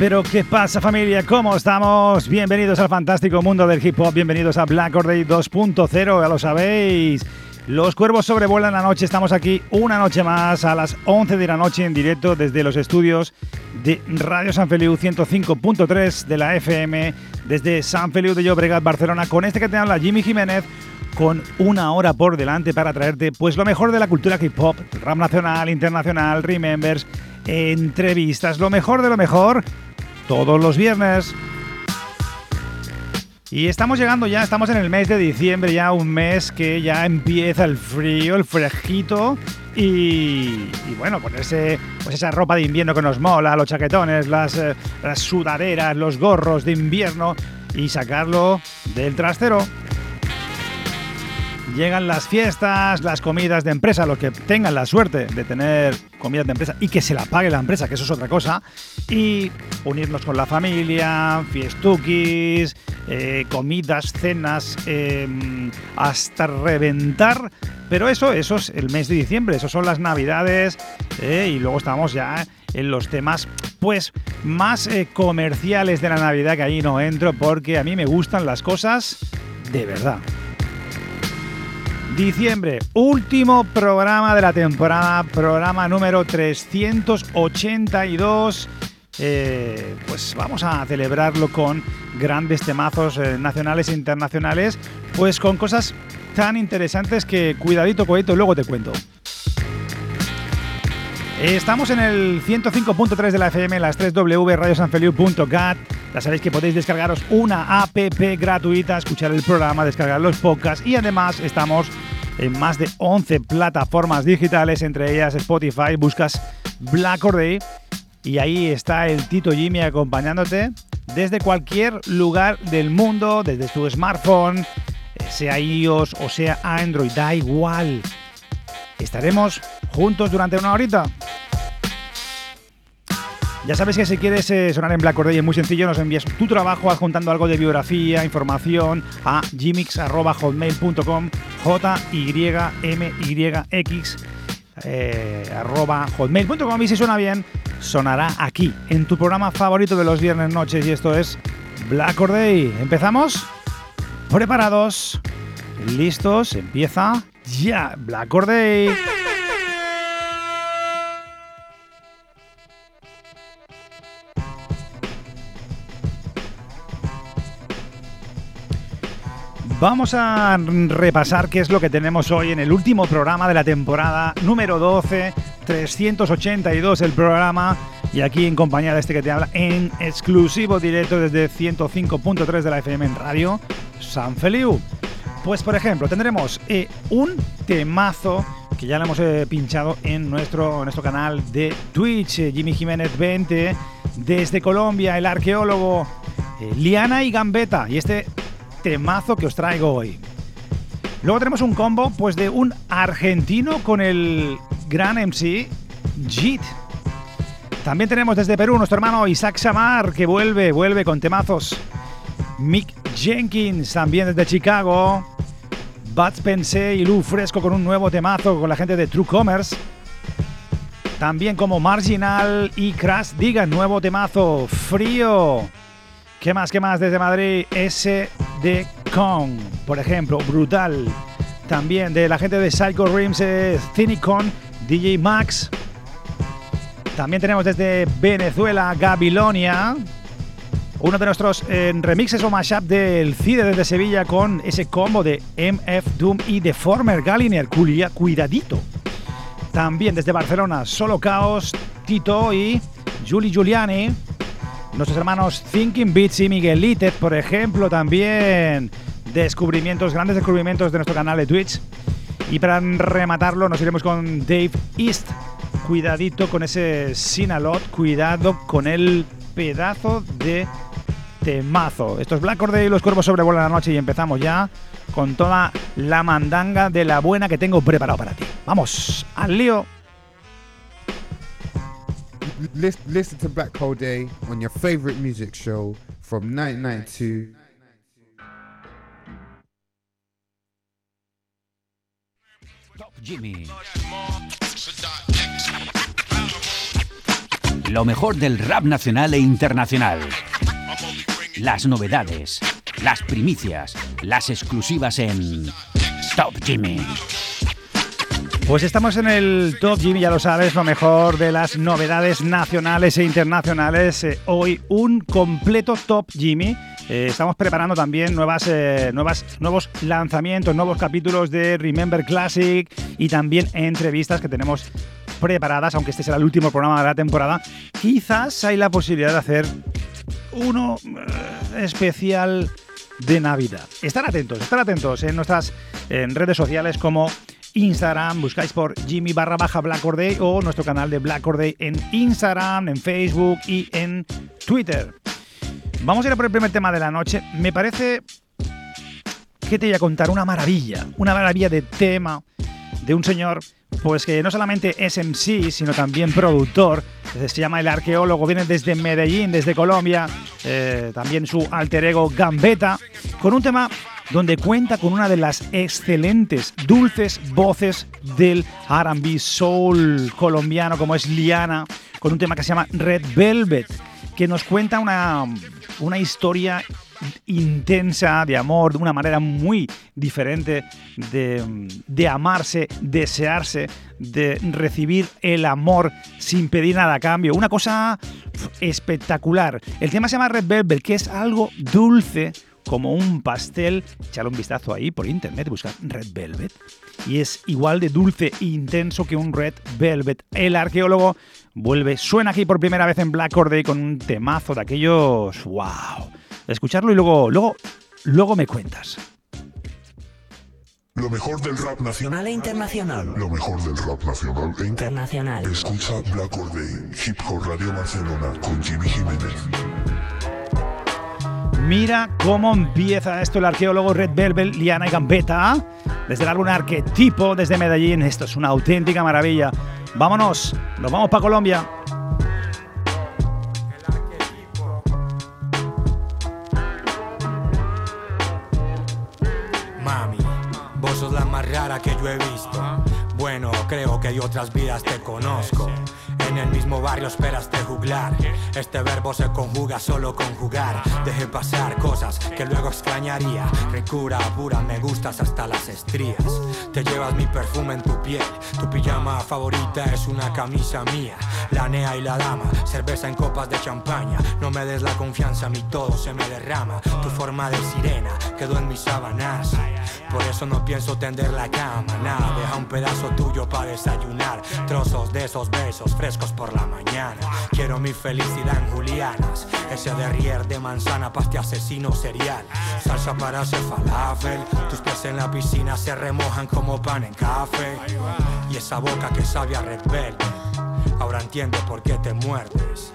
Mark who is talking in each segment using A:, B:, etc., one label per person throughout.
A: Pero ¿qué pasa familia? ¿Cómo estamos? Bienvenidos al fantástico mundo del hip hop, bienvenidos a Black Day 2.0, ya lo sabéis. Los cuervos sobrevuelan la noche, estamos aquí una noche más a las 11 de la noche en directo desde los estudios de Radio San Feliu 105.3 de la FM, desde San Feliu de Llobregat, Barcelona, con este que te habla Jimmy Jiménez, con una hora por delante para traerte pues lo mejor de la cultura hip hop, rap nacional, internacional, remembers, entrevistas, lo mejor de lo mejor todos los viernes. Y estamos llegando ya, estamos en el mes de diciembre, ya un mes que ya empieza el frío, el fresquito y, y bueno, ponerse pues esa ropa de invierno que nos mola, los chaquetones, las, eh, las sudaderas, los gorros de invierno y sacarlo del trastero. Llegan las fiestas, las comidas de empresa, los que tengan la suerte de tener comidas de empresa y que se la pague la empresa, que eso es otra cosa, y unirnos con la familia, fiestuquis, eh, comidas, cenas, eh, hasta reventar. Pero eso, eso es el mes de diciembre, eso son las navidades, eh, y luego estamos ya en los temas pues más eh, comerciales de la Navidad, que ahí no entro porque a mí me gustan las cosas de verdad. Diciembre, último programa de la temporada, programa número 382. Eh, pues vamos a celebrarlo con grandes temazos eh, nacionales e internacionales, pues con cosas tan interesantes que cuidadito, cuidadito, luego te cuento. Estamos en el 105.3 de la FM, las 3W, radiosanfeliu.cat. Ya sabéis que podéis descargaros una app gratuita, escuchar el programa, descargar los podcasts y además estamos en más de 11 plataformas digitales, entre ellas Spotify. Buscas Black or Day y ahí está el Tito Jimmy acompañándote desde cualquier lugar del mundo, desde tu smartphone, sea iOS o sea Android, da igual. Estaremos juntos durante una horita. Ya sabes que si quieres eh, sonar en Black Corday es muy sencillo, nos envías tu trabajo adjuntando algo de biografía, información a gmix.hotmail.com j y m y x eh, arroba hotmail.com y si suena bien, sonará aquí, en tu programa favorito de los viernes noches y esto es Black Corday. ¿Empezamos? ¿Preparados? ¿Listos? Empieza ya Black Corday. Vamos a repasar qué es lo que tenemos hoy en el último programa de la temporada número 12, 382 el programa, y aquí en compañía de este que te habla en exclusivo directo desde 105.3 de la FM en radio San Feliu. Pues por ejemplo, tendremos eh, un temazo que ya lo hemos eh, pinchado en nuestro, nuestro canal de Twitch, eh, Jimmy Jiménez 20, desde Colombia, el arqueólogo Liana y Gambetta, y este temazo que os traigo hoy. Luego tenemos un combo pues de un argentino con el gran MC Jit. También tenemos desde Perú nuestro hermano Isaac Samar que vuelve, vuelve con temazos. Mick Jenkins también desde Chicago. Bats y Lu Fresco con un nuevo temazo con la gente de True Commerce. También como Marginal y Crash Diga, nuevo temazo, frío. ¿Qué más? ¿Qué más? Desde Madrid, SD Con, por ejemplo, brutal. También de la gente de Psycho Rims, Cynicon, DJ Max. También tenemos desde Venezuela, Gabilonia. Uno de nuestros eh, remixes o mashup del CIDE desde Sevilla con ese combo de MF Doom y The Former Galliner, cuidadito. También desde Barcelona, Solo Caos, Tito y Julie Giuliani. Nuestros hermanos Thinking Beats y Miguel Litet, por ejemplo, también descubrimientos, grandes descubrimientos de nuestro canal de Twitch. Y para rematarlo nos iremos con Dave East. Cuidadito con ese Sinalot, cuidado con el pedazo de temazo. Esto es Black Order y los cuervos sobrevuelan la noche y empezamos ya con toda la mandanga de la buena que tengo preparado para ti. Vamos, al lío.
B: Listen to Black Hole Day on your favorite music show from 1992.
C: Top Jimmy. Lo mejor del rap nacional e internacional. Las novedades, las primicias, las exclusivas en Top Jimmy.
A: Pues estamos en el Top Jimmy, ya lo sabes, lo mejor de las novedades nacionales e internacionales. Eh, hoy un completo Top Jimmy. Eh, estamos preparando también nuevas, eh, nuevas, nuevos lanzamientos, nuevos capítulos de Remember Classic y también entrevistas que tenemos preparadas, aunque este será el último programa de la temporada. Quizás hay la posibilidad de hacer uno especial de Navidad. Estar atentos, estar atentos en nuestras redes sociales como Instagram, buscáis por Jimmy barra baja Black o nuestro canal de Black Day en Instagram, en Facebook y en Twitter. Vamos a ir a por el primer tema de la noche. Me parece que te voy a contar una maravilla, una maravilla de tema de un señor pues que no solamente es MC, sino también productor. Se llama El Arqueólogo, viene desde Medellín, desde Colombia. Eh, también su alter ego Gambetta, con un tema donde cuenta con una de las excelentes, dulces voces del RB soul colombiano, como es Liana, con un tema que se llama Red Velvet, que nos cuenta una, una historia intensa de amor, de una manera muy diferente de, de, amarse, desearse, de recibir el amor sin pedir nada a cambio. Una cosa espectacular. El tema se llama Red Velvet, que es algo dulce, como un pastel. Echale un vistazo ahí por internet, busca Red Velvet. Y es igual de dulce e intenso que un Red Velvet. El arqueólogo vuelve, suena aquí por primera vez en Black Day con un temazo de aquellos. ¡Wow! Escucharlo y luego, luego, luego me cuentas.
D: Lo mejor del rap nacional
E: e internacional.
D: Lo mejor del rap nacional e
E: internacional.
D: Escucha Black Day, Hip Hop Radio Barcelona con Jimmy Jiménez.
A: Mira cómo empieza esto el arqueólogo Red Velvet, Liana y Gambetta. Desde el álbum Arquetipo, desde Medellín. Esto es una auténtica maravilla. Vámonos, nos vamos para Colombia.
F: Más rara que yo he visto. Bueno, creo que de otras vidas te conozco. El mismo barrio esperas de juglar. Este verbo se conjuga solo con jugar. Deje pasar cosas que luego extrañaría. Recura pura, me gustas hasta las estrías. Te llevas mi perfume en tu piel. Tu pijama favorita es una camisa mía. La nea y la dama, cerveza en copas de champaña. No me des la confianza, mi todo se me derrama. Tu forma de sirena quedó en mis sábanas. Por eso no pienso tender la cama, nada. Deja un pedazo tuyo para desayunar. Trozos de esos besos frescos por la mañana. Quiero mi felicidad en Julianas. Ese derrier de manzana, paste asesino serial. Salsa para hacer falafel. Tus pies en la piscina se remojan como pan en café. Y esa boca que sabe a red Ahora entiendo por qué te muerdes.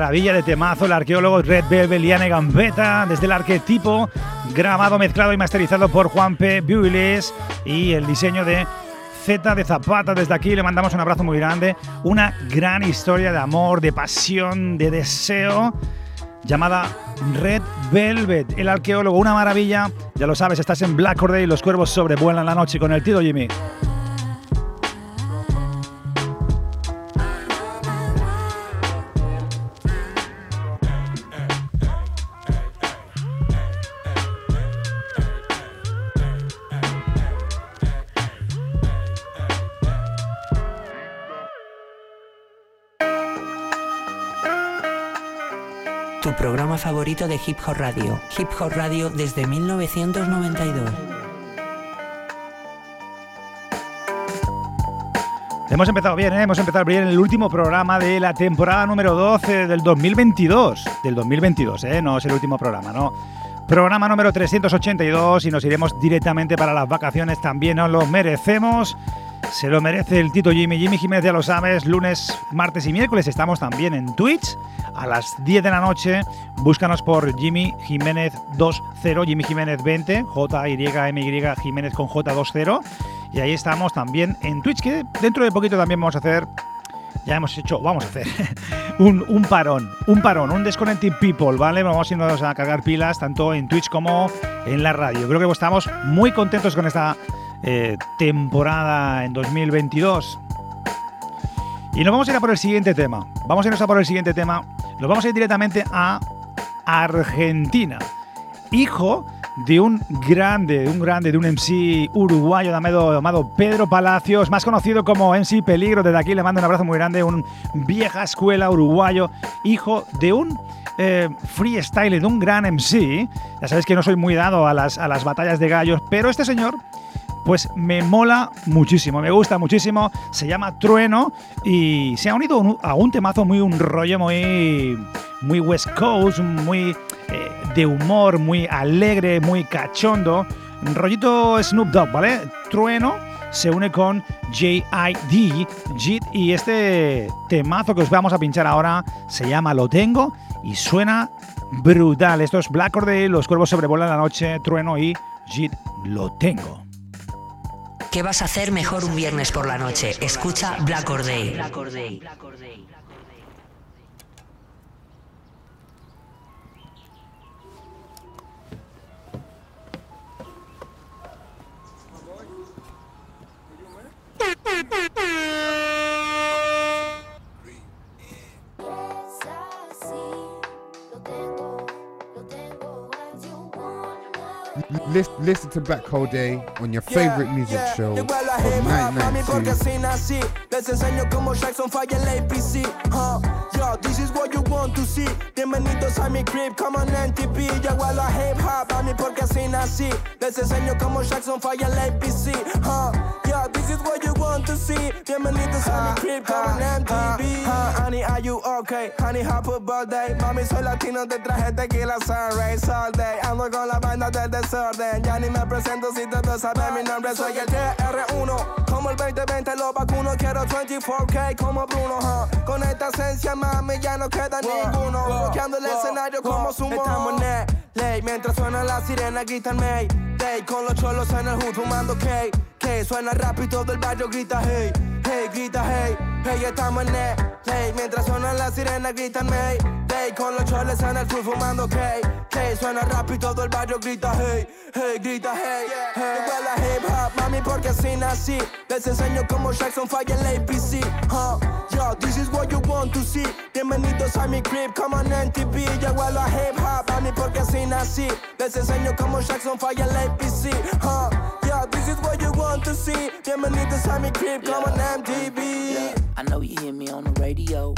A: Maravilla de temazo el arqueólogo Red Velvet Liane Gambetta desde el arquetipo grabado, mezclado y masterizado por Juan P. Builes y el diseño de Z de Zapata. Desde aquí le mandamos un abrazo muy grande. Una gran historia de amor, de pasión, de deseo llamada Red Velvet, el arqueólogo, una maravilla. Ya lo sabes, estás en Black Corday y los cuervos sobrevuelan la noche con el tío Jimmy.
E: Programa favorito de Hip Hop Radio. Hip Hop Radio desde 1992.
A: Hemos empezado bien, ¿eh? hemos empezado bien el último programa de la temporada número 12 del 2022. Del 2022, ¿eh? no es el último programa, ¿no? Programa número 382 y nos iremos directamente para las vacaciones, también nos lo merecemos. Se lo merece el Tito Jimmy. Jimmy Jiménez, ya lo sabes, lunes, martes y miércoles estamos también en Twitch a las 10 de la noche. Búscanos por Jimmy Jiménez 20, Jimmy Jiménez 20, J-Y-M-Y Jiménez con J20. Y ahí estamos también en Twitch, que dentro de poquito también vamos a hacer ya hemos hecho, vamos a hacer un, un, parón, un parón, un Disconnecting People, ¿vale? Vamos a irnos a cargar pilas tanto en Twitch como en la radio. Creo que estamos muy contentos con esta eh, temporada en 2022. Y nos vamos a ir a por el siguiente tema. Vamos a irnos a por el siguiente tema. Nos vamos a ir directamente a Argentina. Hijo de un grande, un grande, de un MC uruguayo llamado, llamado Pedro Palacios, más conocido como MC Peligro. Desde aquí le mando un abrazo muy grande, un vieja escuela uruguayo, hijo de un eh, freestyle, de un gran MC. Ya sabéis que no soy muy dado a las, a las batallas de gallos, pero este señor pues me mola muchísimo, me gusta muchísimo. Se llama Trueno y se ha unido a un temazo muy, un rollo muy, muy West Coast, muy eh, de humor, muy alegre, muy cachondo. Rollito Snoop Dogg, ¿vale? Trueno se une con JID, JIT, y este temazo que os vamos a pinchar ahora se llama Lo Tengo y suena brutal. Esto es Black Corday, Los Cuervos Sobrevuelan la Noche, Trueno y JIT, Lo Tengo.
E: ¿Qué vas a hacer mejor un viernes por la noche? Escucha Black Or Day.
B: Listen, to Black Hole Day on your favorite yeah, music yeah. show from 1992. Les enseño Jackson falla el APC. Huh? Yo, this is what you want to see. Bienvenidos a mi crib, come on NTP. Yo hago la hip hop a porque así nací. Les enseño Jackson falla el APC. Huh? Yo, this is what you want to see. Bienvenidos a mi crib, come on MTV. Honey, are you okay? Honey, happy birthday. Mami, soy latino de traje tequila sunrise all day. Ando con la banda del desorden. Ya ni me presento si todos saben mi nombre. Soy el TR1. Como el 2020 lo vacuno. Quiero 24K como Bruno. Huh? Con esta esencia, mami, ya no queda ninguno. Bloqueando el escenario como sumo. Estamos en ley. Mientras suena la sirena, gritan May. Con los cholos en el hood fumando K. K. Suena rápido todo el barrio grita hey. Hey, grita hey. Hey, estamos en ley. Mientras suena la sirena, gritan May. Day. Con los cholos en el hood fumando K. K. Suena rápido todo el barrio grita hey. Hey, grita hey. Hey, la hip hop, mami, porque así nací. Les enseño como Jackson falla el APC. Huh? Yo, this is what you want to see. Bienvenidos a mi crib, come on NTV. Yo la hip hop, mami, porque así nací. Les enseño como Jackson falla el APC. Huh? Yo, this is what you want to see. Bienvenidos a mi crib, come on MTV.
G: Yeah. I know you hear me on the radio.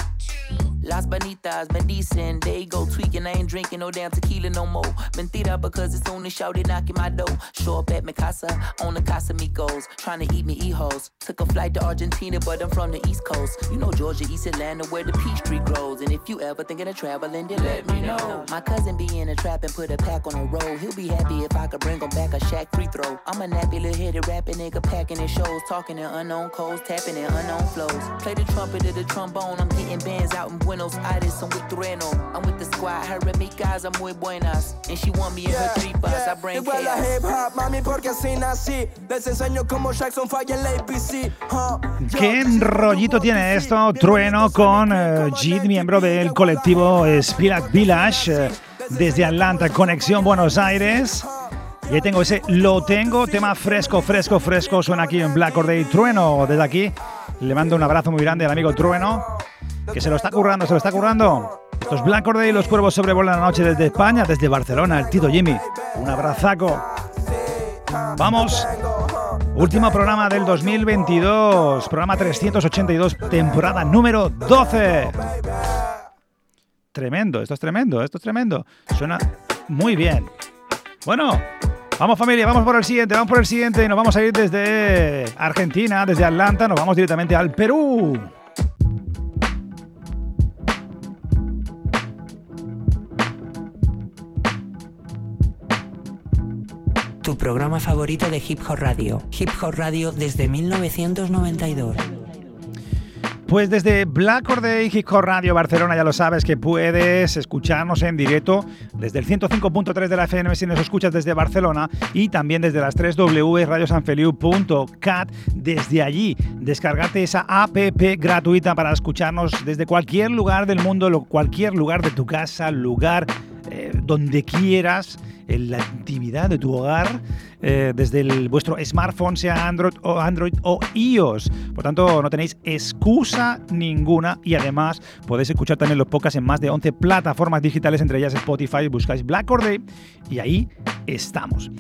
G: Las Bonitas, dicen, they go tweaking. I ain't drinking no damn tequila no more. Mentira, because it's only shouted knocking my door. Show up at my casa, on the Casamigos. Trying to eat me e-hoes. Took a flight to Argentina, but I'm from the East Coast. You know Georgia, East Atlanta, where the peach tree grows. And if you ever thinking of traveling, then let me know. My cousin be in a trap and put a pack on the road. He'll be happy if I could bring him back a shack free throw. I'm a nappy little headed rapping nigga packing in shows. Talking in unknown codes, tapping in unknown flows. Play the trumpet or the trombone, I'm getting bands out in Buenos Aires, I'm with Trueno. I'm with the squad, her and mi casa muy buenas. And she want me in her three bars, I bring
H: Igual a hip hop, mami, porque así nací. Les enseño cómo Jackson falla en la APC. huh.
A: ¿Qué rollito tiene esto? Trueno con eh, Jid, miembro del colectivo Spirit Village, eh, desde Atlanta, Conexión Buenos Aires. Y ahí tengo ese Lo Tengo, tema fresco, fresco, fresco, suena aquí en Black Or Day. Trueno, desde aquí, le mando un abrazo muy grande al amigo Trueno, que se lo está currando, se lo está currando. Esto es Black Or Day, los cuervos sobrevuelan la noche desde España, desde Barcelona, el Tito Jimmy. Un abrazaco. Vamos. Último programa del 2022, programa 382, temporada número 12. Tremendo, esto es tremendo, esto es tremendo. Suena muy bien. Bueno, vamos familia, vamos por el siguiente, vamos por el siguiente y nos vamos a ir desde Argentina, desde Atlanta, nos vamos directamente al Perú.
E: Tu programa favorito de Hip Hop Radio. Hip Hop Radio desde 1992.
A: Pues desde Black Or Day, Hip Hop Radio Barcelona, ya lo sabes que puedes escucharnos en directo desde el 105.3 de la FM si nos escuchas desde Barcelona y también desde las 3 W radiosanfeliu.cat. Desde allí, descargarte esa app gratuita para escucharnos desde cualquier lugar del mundo, cualquier lugar de tu casa, lugar eh, donde quieras, en la intimidad de tu hogar, eh, desde vuestro smartphone, sea Android o, Android o iOS. Por tanto, no tenéis excusa ninguna y además podéis escuchar también los podcasts en más de 11 plataformas digitales, entre ellas Spotify, buscáis Black Or Day y ahí estamos.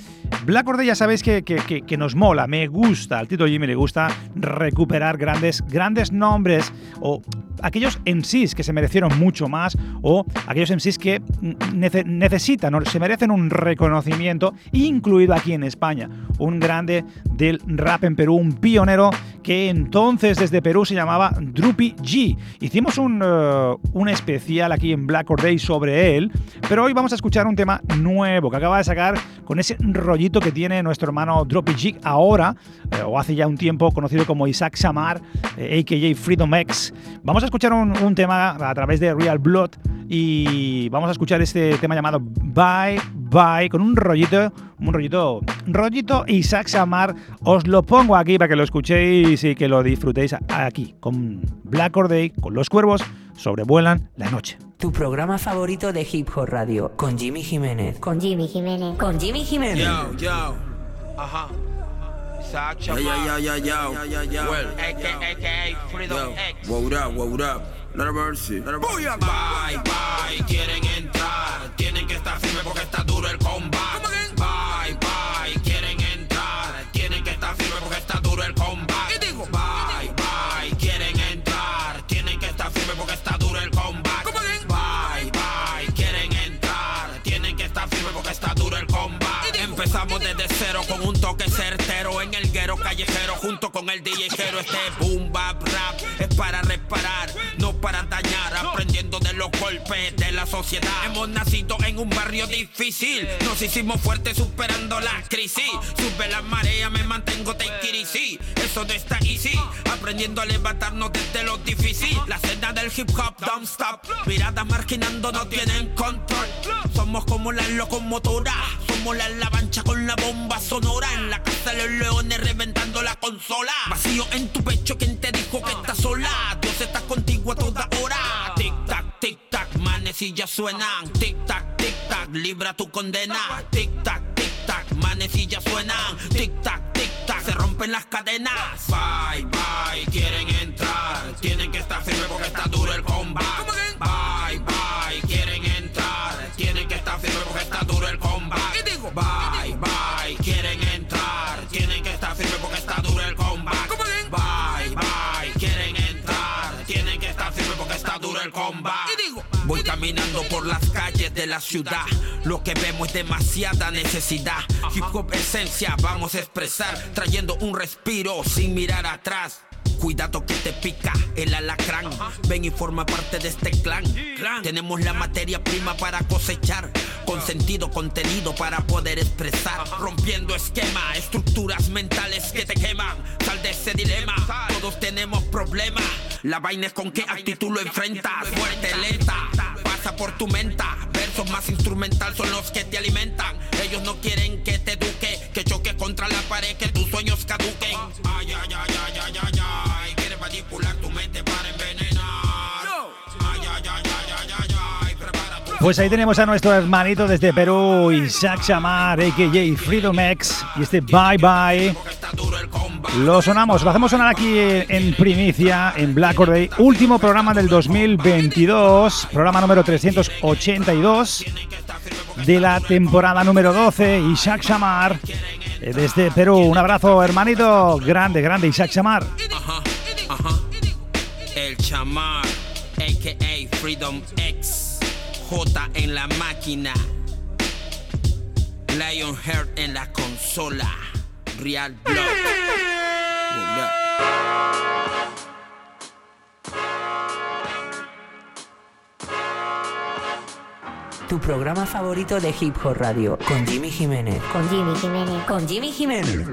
A: Black ya sabéis que, que- que- nos mola, me gusta, al Tito Jimmy le gusta recuperar grandes, grandes nombres o aquellos MCs que se merecieron mucho más o aquellos MCs que nece- necesitan o se merecen un reconocimiento, incluido aquí en España. Un grande del rap en Perú, un pionero que entonces desde Perú se llamaba Drupi G. Hicimos un, eh, un especial aquí en Black Or Day sobre él, pero hoy vamos a escuchar un tema nuevo que acaba de sacar con ese rollito que tiene nuestro hermano Drupi G ahora, eh, o hace ya un tiempo, conocido como Isaac Samar, eh, a.k.a. Freedom X. Vamos a escuchar un, un tema a través de Real Blood y vamos a escuchar este tema llamado Bye Bye con un rollito, un rollito, rollito Isaac Samar. Os lo pongo aquí para que lo escuchéis y que lo disfrutéis aquí con Black Or Day, con los cuervos sobrevuelan la noche.
E: Tu programa favorito de Hip Hop Radio. Con Jimmy Jiménez.
I: Con Jimmy Jiménez.
E: Con Jimmy Jiménez.
J: Yo, yo. Ajá. Isaac Yo, yo, yo, yo, yo, yo. Well,
K: AKA Freedom
J: yo.
K: X.
J: What up, what up? Let her mercy. Let her mercy.
K: Bye, bye, quieren entrar. Tienen que estar firmes porque está duro el combate. Con un toque certero en el guero callejero junto con el DJ. Este boom bap rap es para reparar, no para dañar. Aprendiendo los golpes de la sociedad. Hemos nacido en un barrio difícil. Nos hicimos fuertes superando la crisis. Sube la marea, me mantengo sí. Eso no está easy. Aprendiendo a levantarnos desde lo difícil. La escena del hip hop, don't stop. Miradas marginando no tienen control. Somos como las locomotoras. Somos la alabancha con la bomba sonora. En la casa de los leones reventando la consola. Vacío en tu pecho, quien te dijo que estás sola? Dios está contigo a toda hora. Manecillas suenan. Tic tac, tic tac, libra tu condena. Tic tac, tic tac, manecillas suenan. Tic tac, tic tac, se rompen las cadenas. Bye, bye, quieren entrar. Tienen que estar firmes porque está duro el combate. Bye, bye, quieren entrar. Tienen que estar firmes porque está duro el combate. Bye, bye, quieren entrar. Tienen que estar firmes porque está duro el combate. Bye, bye, quieren entrar. Tienen que estar firmes porque está duro el combate. Voy caminando por las calles de la ciudad. Lo que vemos es demasiada necesidad. Hip hop esencia vamos a expresar, trayendo un respiro sin mirar atrás. Cuidado que te pica el alacrán. Ven y forma parte de este clan. Tenemos la materia prima para cosechar. Con sentido contenido para poder expresar. Rompiendo esquema, estructuras mentales que te queman. Sal de ese dilema. Todos tenemos problemas. La vaina es con qué actitud lo enfrentas. Fuerte, lenta, pasa por tu menta. Versos más instrumental son los que te alimentan. Ellos no quieren que te eduque, que choques contra la pared, que tus sueños caduquen. Ay, ay, ay, ay, ay, ay,
A: Pues ahí tenemos a nuestro hermanito desde Perú, Isaac Shamar, a.k.a. Freedom X, y este Bye Bye. Lo sonamos, lo hacemos sonar aquí en primicia, en Black Or Day, último programa del 2022, programa número 382 de la temporada número 12, Isaac Shamar, eh, desde Perú. Un abrazo, hermanito, grande, grande, Isaac Shamar.
K: Ajá, ajá. El chamar, a.k.a. Freedom X. J en la máquina. Lionheart en la consola. Real Blood.
E: Tu programa favorito de Hip Hop Radio con Jimmy Jiménez.
I: Con Jimmy Jiménez.
E: Con Jimmy Jiménez.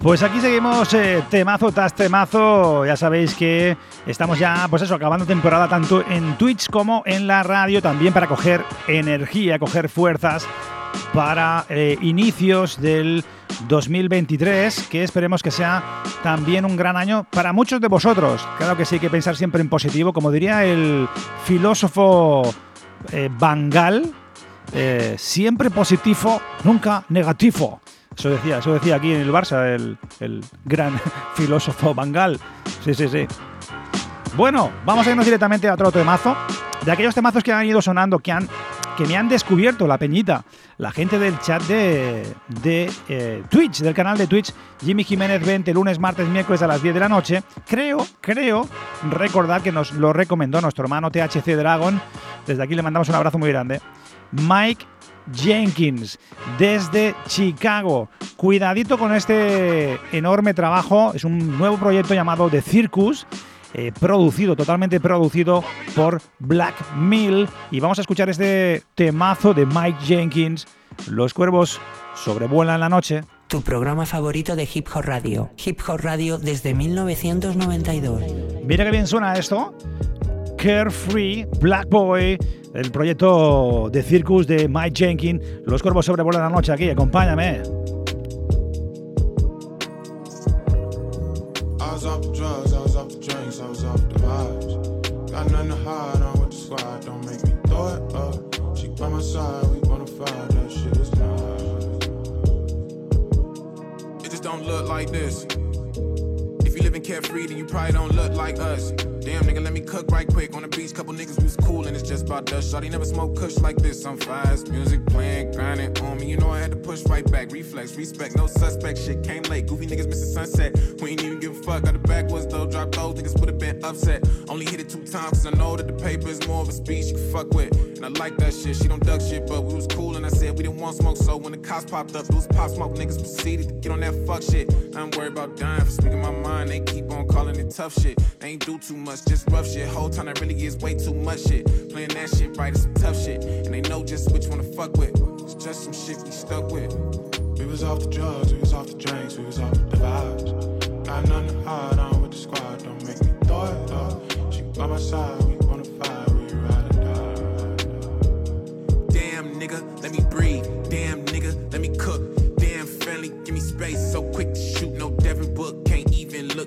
A: Pues aquí seguimos eh, temazo tras temazo. Ya sabéis que estamos ya, pues eso, acabando temporada tanto en Twitch como en la radio, también para coger energía, coger fuerzas para eh, inicios del 2023, que esperemos que sea también un gran año para muchos de vosotros. Claro que sí hay que pensar siempre en positivo, como diría el filósofo eh, Bangal, eh, siempre positivo, nunca negativo. Eso decía, eso decía aquí en el Barça el, el gran filósofo Bangal. Sí, sí, sí. Bueno, vamos a irnos directamente a otro temazo. De aquellos temazos que han ido sonando, que, han, que me han descubierto la peñita, la gente del chat de, de eh, Twitch, del canal de Twitch, Jimmy Jiménez 20, lunes, martes, miércoles a las 10 de la noche. Creo, creo, recordar que nos lo recomendó nuestro hermano THC Dragon. Desde aquí le mandamos un abrazo muy grande. Mike Jenkins desde Chicago. Cuidadito con este enorme trabajo. Es un nuevo proyecto llamado The Circus. Eh, producido, totalmente producido por Black Mill. Y vamos a escuchar este temazo de Mike Jenkins. Los cuervos sobrevuelan la noche.
E: Tu programa favorito de Hip Hop Radio. Hip Hop Radio desde 1992.
A: Mira qué bien suena esto. Carefree, Black Boy, el proyecto de Circus de Mike Jenkins. Los cuervos sobrevuelan la noche aquí, acompáñame.
L: Was off the drugs, I was off the drinks, I was off the vibes. Got nothing to hide on with the squad, don't make me throw it up. She by my side, we wanna fight, that shit is nice. It just don't look like this. Living carefree, then you probably don't look like us. Damn, nigga, let me cook right quick. On the beach, couple niggas was cool, and it's just about dust. Shawty never smoke kush like this. I'm fast, music playing, grinding on me. You know I had to push right back. Reflex, respect, no suspect. Shit came late. Goofy niggas missing sunset. We ain't even give a fuck. Got the backwards though. Drop those niggas would have been upset. Only hit it two times, cause I know that the paper is more of a speech you can fuck with. And I like that shit. She don't duck shit, but we was cool, and I said we didn't want smoke. So when the cops popped up, those pop smoke niggas proceeded to get on that fuck shit. I ain't worried about dying for speaking my mind. They keep on calling it tough shit. They ain't do too much, just rough shit. Whole time that really is way too much shit. Playing that shit right is some tough shit. And they know just which one to fuck with. It's just some shit we stuck with. We was off the drugs, we was off the drinks, we was off the vibes. Got nothing to hide on with the squad, don't make me throw it up. She by my side, we wanna fight, we ride or die.
K: Damn nigga, let me breathe. Damn nigga, let me cook. Damn friendly, give me space. So quick to shoot, no Devin Book.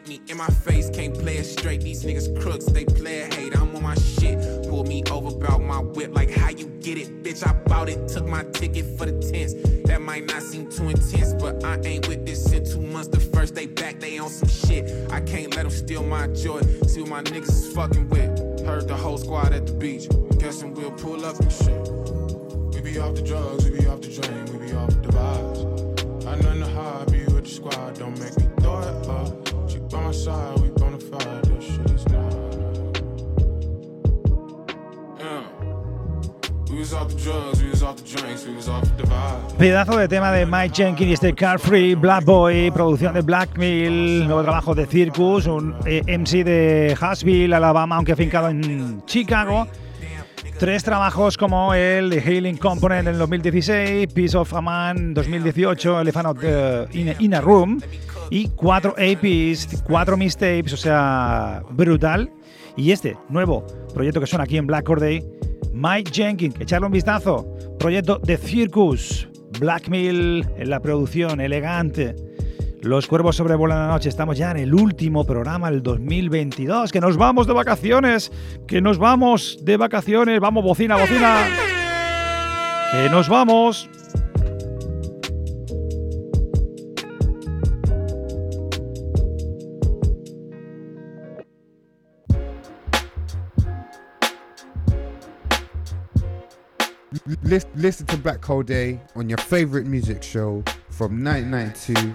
K: Look me in my face. Can't play it straight. These niggas crooks, they play it hate. I'm on my shit. Pull me over, bout my whip. Like how you get it, bitch? I bought it. Took my ticket for the tents. That might not seem too intense, but I ain't with this in two months. The first day back, they on some shit. I can't let them steal my joy. See what my niggas is fucking with. Heard the whole squad at the beach. Guessing we'll pull up and shit.
L: We be off the drugs, we be off the drink, we be off the vibes. Got nothing to hide, be with the squad, don't make me throw it up. By we the the the.
A: Pedazo de tema de Mike Jenkins este Carfree, Black Boy, producción de Blackmill, nuevo trabajo de Circus, un eh, MC de Hasville, Alabama, aunque afincado en Chicago. Tres trabajos como el de Healing Component en 2016, Piece of a Man 2018, Elephant the in, a Room y cuatro APs, cuatro mistapes, o sea, brutal. Y este nuevo proyecto que suena aquí en Black Corday, Mike Jenkins, echarle un vistazo. Proyecto de Circus, Blackmill en la producción, elegante. Los cuervos sobrevuelan la noche. Estamos ya en el último programa del 2022. Que nos vamos de vacaciones. Que nos vamos de vacaciones. Vamos, bocina, bocina. Que nos vamos.
B: Listen to Black Hole Day on your favorite music show from 1992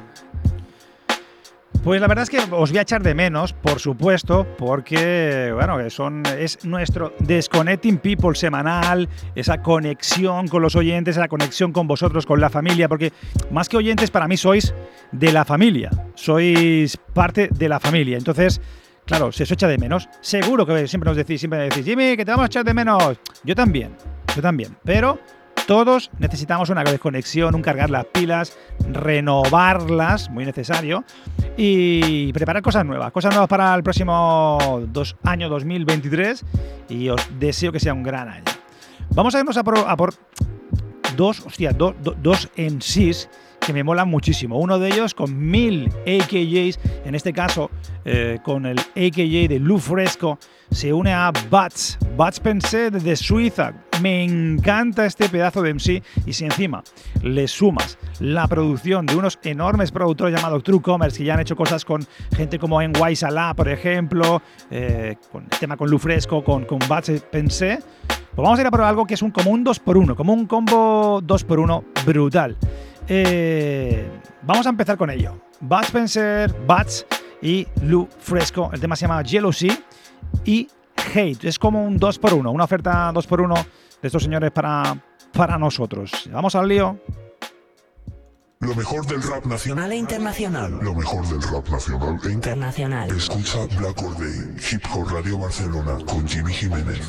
A: pues la verdad es que os voy a echar de menos, por supuesto, porque bueno, son, es nuestro Disconnecting People semanal, esa conexión con los oyentes, esa conexión con vosotros, con la familia, porque más que oyentes para mí sois de la familia, sois parte de la familia. Entonces, claro, se os echa de menos. Seguro que siempre nos decís, siempre decís, Jimmy, que te vamos a echar de menos. Yo también, también. Pero todos necesitamos una desconexión, un cargar las pilas, renovarlas, muy necesario, y preparar cosas nuevas, cosas nuevas para el próximo dos, año 2023 y os deseo que sea un gran año. Vamos a irnos a por, dos, hostia, dos MCs que me molan muchísimo. Uno de ellos con mil AKJs, en este caso eh, con el AKJ de Lou Fresco, se une a Bats, Bats Pensé de Suiza. Me encanta este pedazo de MC y si encima le sumas la producción de unos enormes productores llamados True Commerce que ya han hecho cosas con gente como en Salah, por ejemplo, eh, con el tema con Lufresco, con, con Bats Pensé, pues vamos a ir a probar algo que es un, como un 2x1, como un combo 2x1 brutal. Eh, vamos a empezar con ello. Bats Spencer, Bats y Lou Fresco. El tema se llama Jealousy y Hate. Es como un 2x1, una oferta 2x1 de estos señores para, para nosotros. Vamos al lío.
D: Lo mejor del rap nacional
E: e internacional.
D: Lo mejor del rap nacional e
E: internacional.
D: Escucha Black Or Hip Hop Radio Barcelona con Jimmy Jiménez.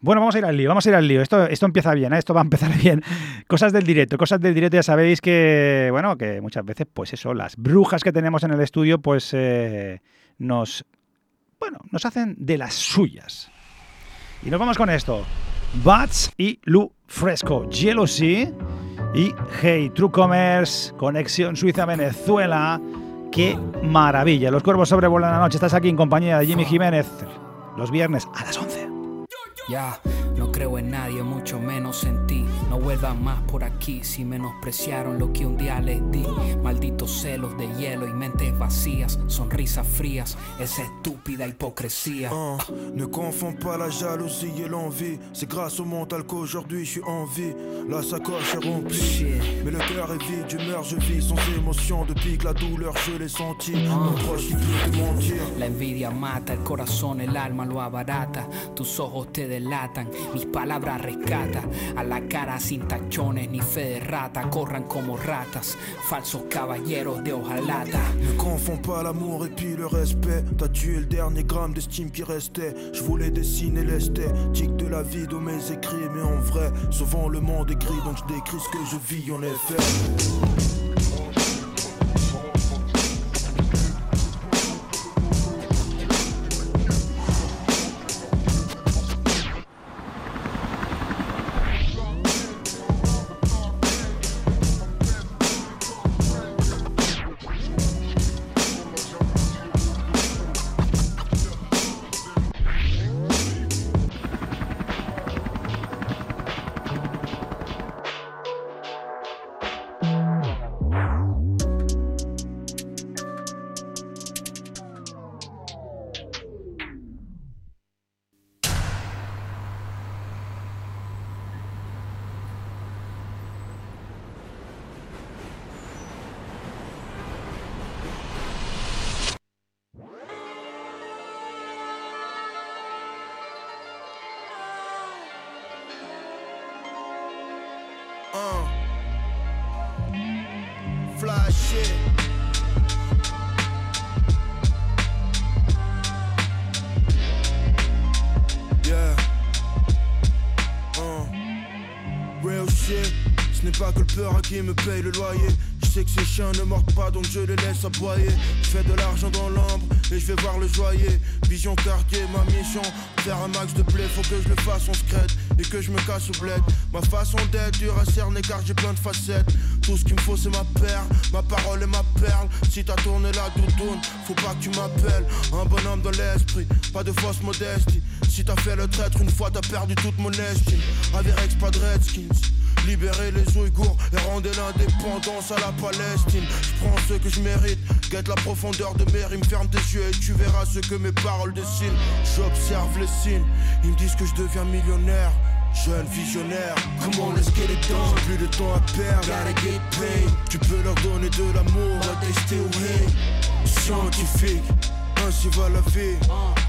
A: Bueno, vamos a ir al lío, vamos a ir al lío. Esto, esto empieza bien, ¿eh? esto va a empezar bien. Cosas del directo, cosas del directo, ya sabéis que, bueno, que muchas veces, pues eso, las brujas que tenemos en el estudio, pues eh, nos, bueno, nos hacen de las suyas. Y nos vamos con esto. Bats y Lu Fresco, Jealousy y Hey, True Commerce, Conexión Suiza-Venezuela. ¡Qué maravilla! Los cuervos sobrevuelan la noche. Estás aquí en compañía de Jimmy Jiménez los viernes a las 11.
I: Ya, no creo vuelvan más por aquí si menospreciaron lo que un día les di. Malditos celos de hielo y mentes vacías, sonrisas frías, esa estúpida hipocresía.
M: Uh, ne confonds pas la jalousie et l'envie. C'est grâce au mental qu'aujourd'hui je suis en vie. La sacoche est remplie, mais le cœur est vide. Je meurs, je vis sans émotion depuis que la douleur je l'ai senti. Uh, Mon proche mentir.
I: La envidia mata, el corazón, el alma lo abarata. Tus ojos te delatan, mis palabras rescatan. A la cara sin ni fe de rata, corran como ratas, falsos caballeros de hojalata.
M: Ne confonds pas l'amour et puis le respect. T'as tué le dernier gramme d'estime qui restait. Je voulais dessiner l'esthétique de la vie de mes écrits, mais en vrai, souvent le monde est gris, donc je décris ce que je vis en effet. Yeah. Uh. Real shit. Ce n'est pas que le peur à qui me paye le loyer. Je sais que ces chiens ne mordent pas donc je les laisse aboyer Je fais de l'argent dans l'ombre et je vais voir le joyer Vision quartier, ma mission Faire un max de blé, faut que je le fasse en secret Et que je me casse au bled Ma façon d'être dure à cerner car j'ai plein de facettes tout ce qu'il me faut c'est ma perle, ma parole et ma perle. Si t'as tourné la doudoune, faut pas que tu m'appelles. Un bonhomme dans l'esprit, pas de fausse modestie. Si t'as fait le traître une fois, t'as perdu toute mon estime. Avirex, pas de redskins. Libérer les Ouïghours et rendre l'indépendance à la Palestine. Je prends ce que je mérite, guette la profondeur de mes rimes, ferme tes yeux et tu verras ce que mes paroles dessinent. J'observe les signes, ils me disent que je deviens millionnaire. Jeune visionnaire, comment let's get it done Plus de temps à perdre, gotta get paid. Tu peux leur donner de l'amour, à tester ou hate. Scientifique, ainsi va la vie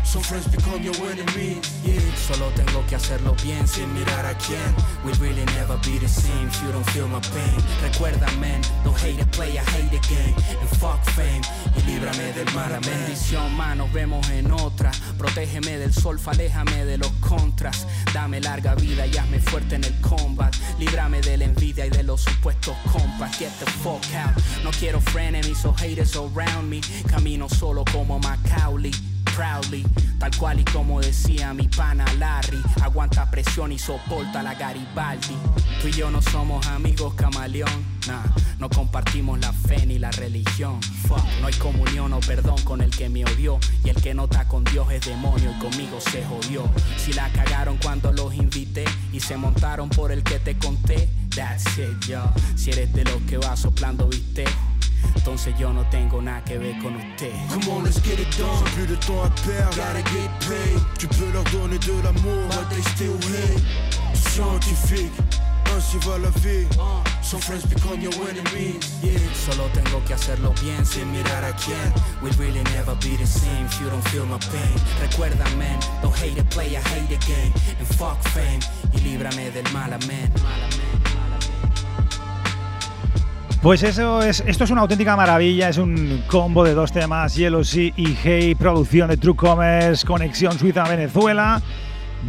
M: Some friends become your enemies, yeah
I: Solo tengo que hacerlo bien sin mirar a quién. We'll really never be the same if you don't feel my pain. Recuerda, man, don't hate a play, I hate a game. And fuck fame, y líbrame del mal, amén. Bendición, man, vemos en otra. Protégeme del sol, aléjame de los contras. Dame larga vida y hazme fuerte en el combat. Líbrame de la envidia y de los supuestos compas. Get the fuck out. No quiero frenemies o haters around me. Camino solo como Macaulay tal cual y como decía mi pana Larry, aguanta presión y soporta la Garibaldi. Tú y yo no somos amigos camaleón, nah, no compartimos la fe ni la religión. Fuck, no hay comunión o perdón con el que me odió y el que no está con Dios es demonio y conmigo se jodió. Si la cagaron cuando los invité y se montaron por el que te conté, that's it, yo. Si eres de los que va soplando, viste. Entonces yo no tengo nada que ver con usted.
M: Come on, let's get it done. Plus de temps à perdre, gotta get paid. Tu peux leur donner de l'amour, à tester ou hate. Scientifique, ainsi va la vie. Some friends become your enemies, yeah.
I: Solo tengo que hacerlo bien sin mirar a quién. We'll really never be the same if you don't feel my pain. Recuerda, man, don't hate a play, I hate a game. And fuck fame, y líbrame del mal, amén.
A: Pues eso es, esto es una auténtica maravilla, es un combo de dos temas, Yellow Sea y Hey, producción de True Commerce, conexión Suiza-Venezuela,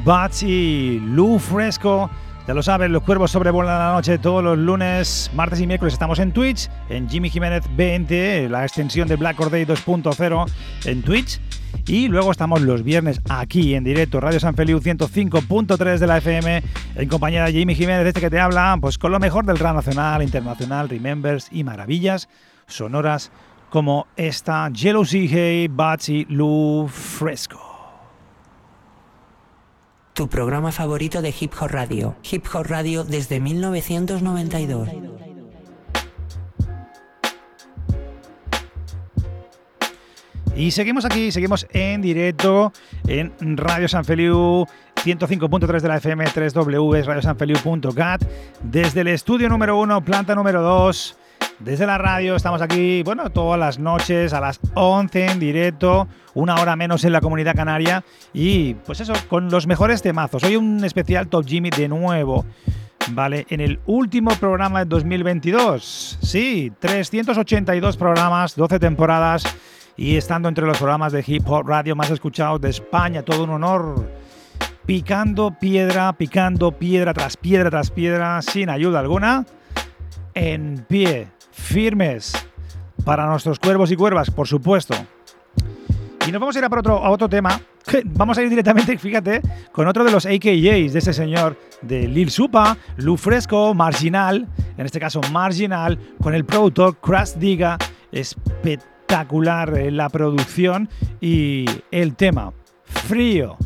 A: Bats y Lu Fresco. Ya lo saben, los cuervos sobrevuelan la noche todos los lunes, martes y miércoles estamos en Twitch, en Jimmy Jiménez 20, la extensión de Black Or Day 2.0 en Twitch. Y luego estamos los viernes aquí en directo, Radio San Feliu 105.3 de la FM, en compañía de Jimmy Jiménez, este que te habla, pues con lo mejor del rap nacional, internacional, remembers y maravillas sonoras como esta Sea Hey, Batsy, Lu Fresco.
E: Tu programa favorito de Hip Hop Radio. Hip Hop Radio desde 1992.
A: Y seguimos aquí, seguimos en directo en Radio San Feliu 105.3 de la FM, 3W, radiosanfeliu.cat, desde el estudio número 1, planta número 2, desde la radio, estamos aquí, bueno, todas las noches a las 11 en directo, una hora menos en la comunidad canaria y pues eso, con los mejores temazos. Hoy un especial Top Jimmy de nuevo. Vale, en el último programa de 2022. Sí, 382 programas, 12 temporadas y estando entre los programas de hip hop radio más escuchados de España, todo un honor. Picando piedra, picando piedra tras piedra tras piedra, sin ayuda alguna. En pie, firmes, para nuestros cuervos y cuervas, por supuesto. Y nos vamos a ir a, por otro, a otro tema. Vamos a ir directamente, fíjate, con otro de los AKJs de ese señor de Lil Supa, Lu Fresco, Marginal, en este caso Marginal, con el productor Crash Diga, espectacular eh, la producción y el tema. Frío,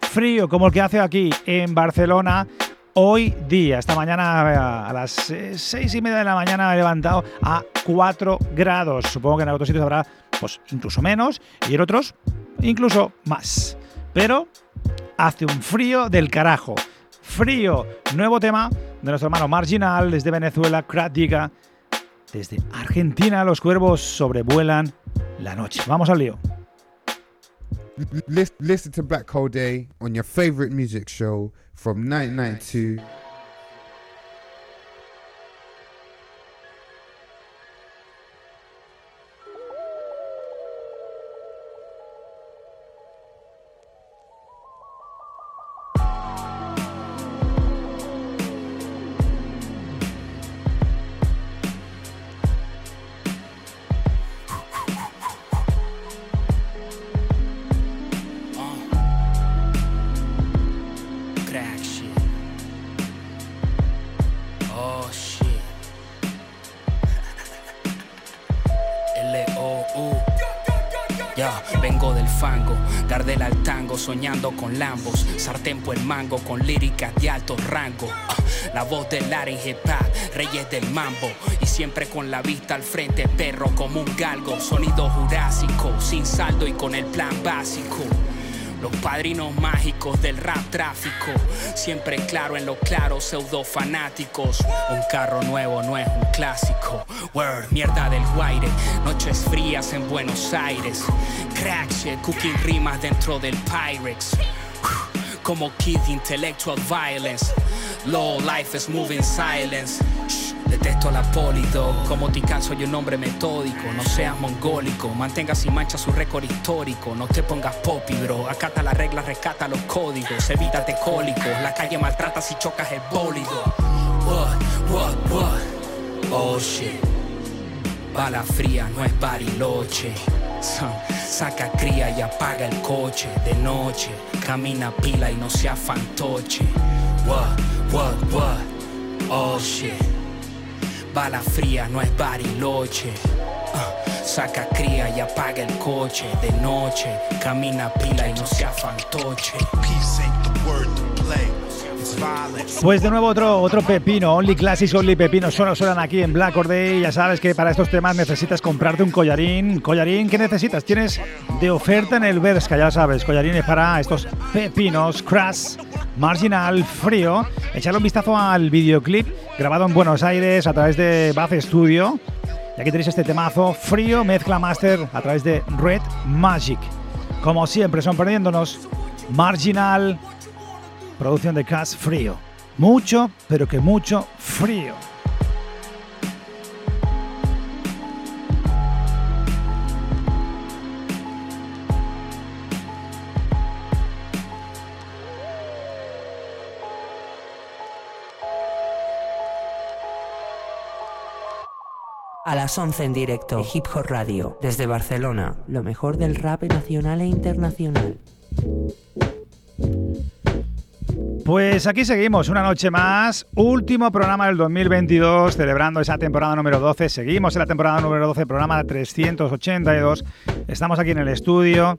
A: frío, como el que hace aquí en Barcelona. Hoy día, esta mañana a las eh, seis y media de la mañana he levantado a 4 grados. Supongo que en otros sitios habrá pues incluso menos y en otros incluso más. Pero hace un frío del carajo. Frío, nuevo tema de nuestro hermano Marginal desde Venezuela, Crack Diga. Desde Argentina los cuervos sobrevuelan la noche. Vamos al lío.
B: Listen, listen to Black Hole Day on your favorite music show from 1992.
I: Fango. Gardela al tango, soñando con lambos. Sartempo el mango, con líricas de alto rango. Ah, la voz del Larry hip reyes del mambo. Y siempre con la vista al frente, perro como un galgo. Sonido jurásico, sin saldo y con el plan básico. Los padrinos mágicos del rap tráfico, siempre claro en lo claro, pseudo fanáticos. Un carro nuevo no es un clásico. Word, mierda del guaire, noches frías en Buenos Aires. Crack shit, cooking rimas dentro del Pyrex. Como kid intellectual violence. Low life is moving silence. Detesto la polido, como Tican soy un hombre metódico. No seas mongólico, mantenga sin mancha su récord histórico. No te pongas popi, bro. Acata las reglas, rescata los códigos. Evítate cólicos, la calle maltrata si chocas el bólido. What, what, what? Oh shit. Bala fría, no es bariloche. Saca cría y apaga el coche de noche. Camina pila y no sea fantoche. What, what, what? Oh shit. Bala fría, no es bariloche. Uh, saca cría y apaga el coche de noche. Camina pila y no sea fantoche.
A: Pues de nuevo otro, otro pepino, Only Classics, Only Pepino, solo suenan aquí en Black Or. Ya sabes que para estos temas necesitas comprarte un collarín. ¿Collarín qué necesitas? Tienes de oferta en el Berska, ya sabes, collarines para estos pepinos, Crash, Marginal, Frío. Echarle un vistazo al videoclip grabado en Buenos Aires a través de Bath Studio. Y aquí tenéis este temazo, Frío, mezcla master a través de Red Magic. Como siempre, son perdiéndonos Marginal, producción de Cash Frío. Mucho, pero que mucho frío.
E: A las 11 en directo, Hip Hop Radio, desde Barcelona, lo mejor del rap nacional e internacional.
A: Pues aquí seguimos, una noche más, último programa del 2022, celebrando esa temporada número 12. Seguimos en la temporada número 12, programa 382. Estamos aquí en el estudio,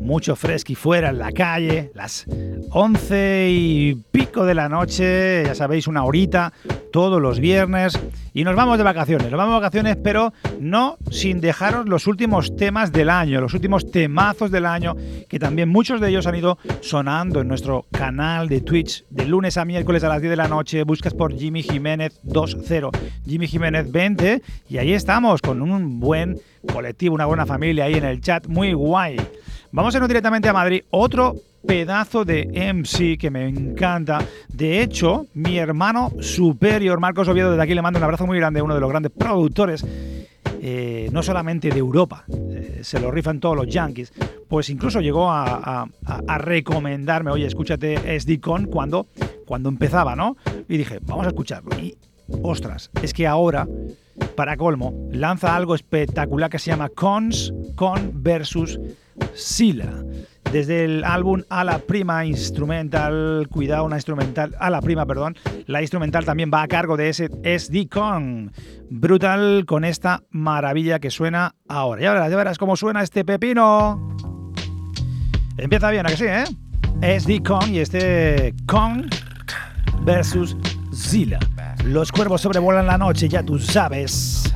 A: mucho fresco y fuera en la calle, las 11 y pico de la noche, ya sabéis, una horita, todos los viernes. Y nos vamos de vacaciones, nos vamos de vacaciones, pero no sin dejaros los últimos temas del año, los últimos temazos del año, que también muchos de ellos han ido sonando en nuestro canal de Twitch de lunes a miércoles a las 10 de la noche. Buscas por Jimmy Jiménez 20, Jimmy Jiménez 20, y ahí estamos con un buen colectivo, una buena familia ahí en el chat, muy guay. Vamos a irnos directamente a Madrid. Otro pedazo de MC que me encanta. De hecho, mi hermano superior, Marcos Oviedo, desde aquí le mando un abrazo muy grande, uno de los grandes productores, eh, no solamente de Europa, eh, se lo rifan todos los yankees, pues incluso llegó a, recomendarme, oye, escúchate SD-Con cuando, cuando empezaba, ¿no? Y dije, vamos a escucharlo. Y, ostras, es que ahora, para colmo, lanza algo espectacular que se llama Cons, Con versus Sila desde el álbum a la prima instrumental, cuidado, una instrumental, a la prima, perdón, la instrumental también va a cargo de ese SD Con. Brutal con esta maravilla que suena ahora. Ya verás, ya verás cómo suena este pepino. Empieza bien, ¿a que sí, eh? SD Con y este Con versus Zilla. Los cuervos sobrevuelan la noche, ya tú sabes.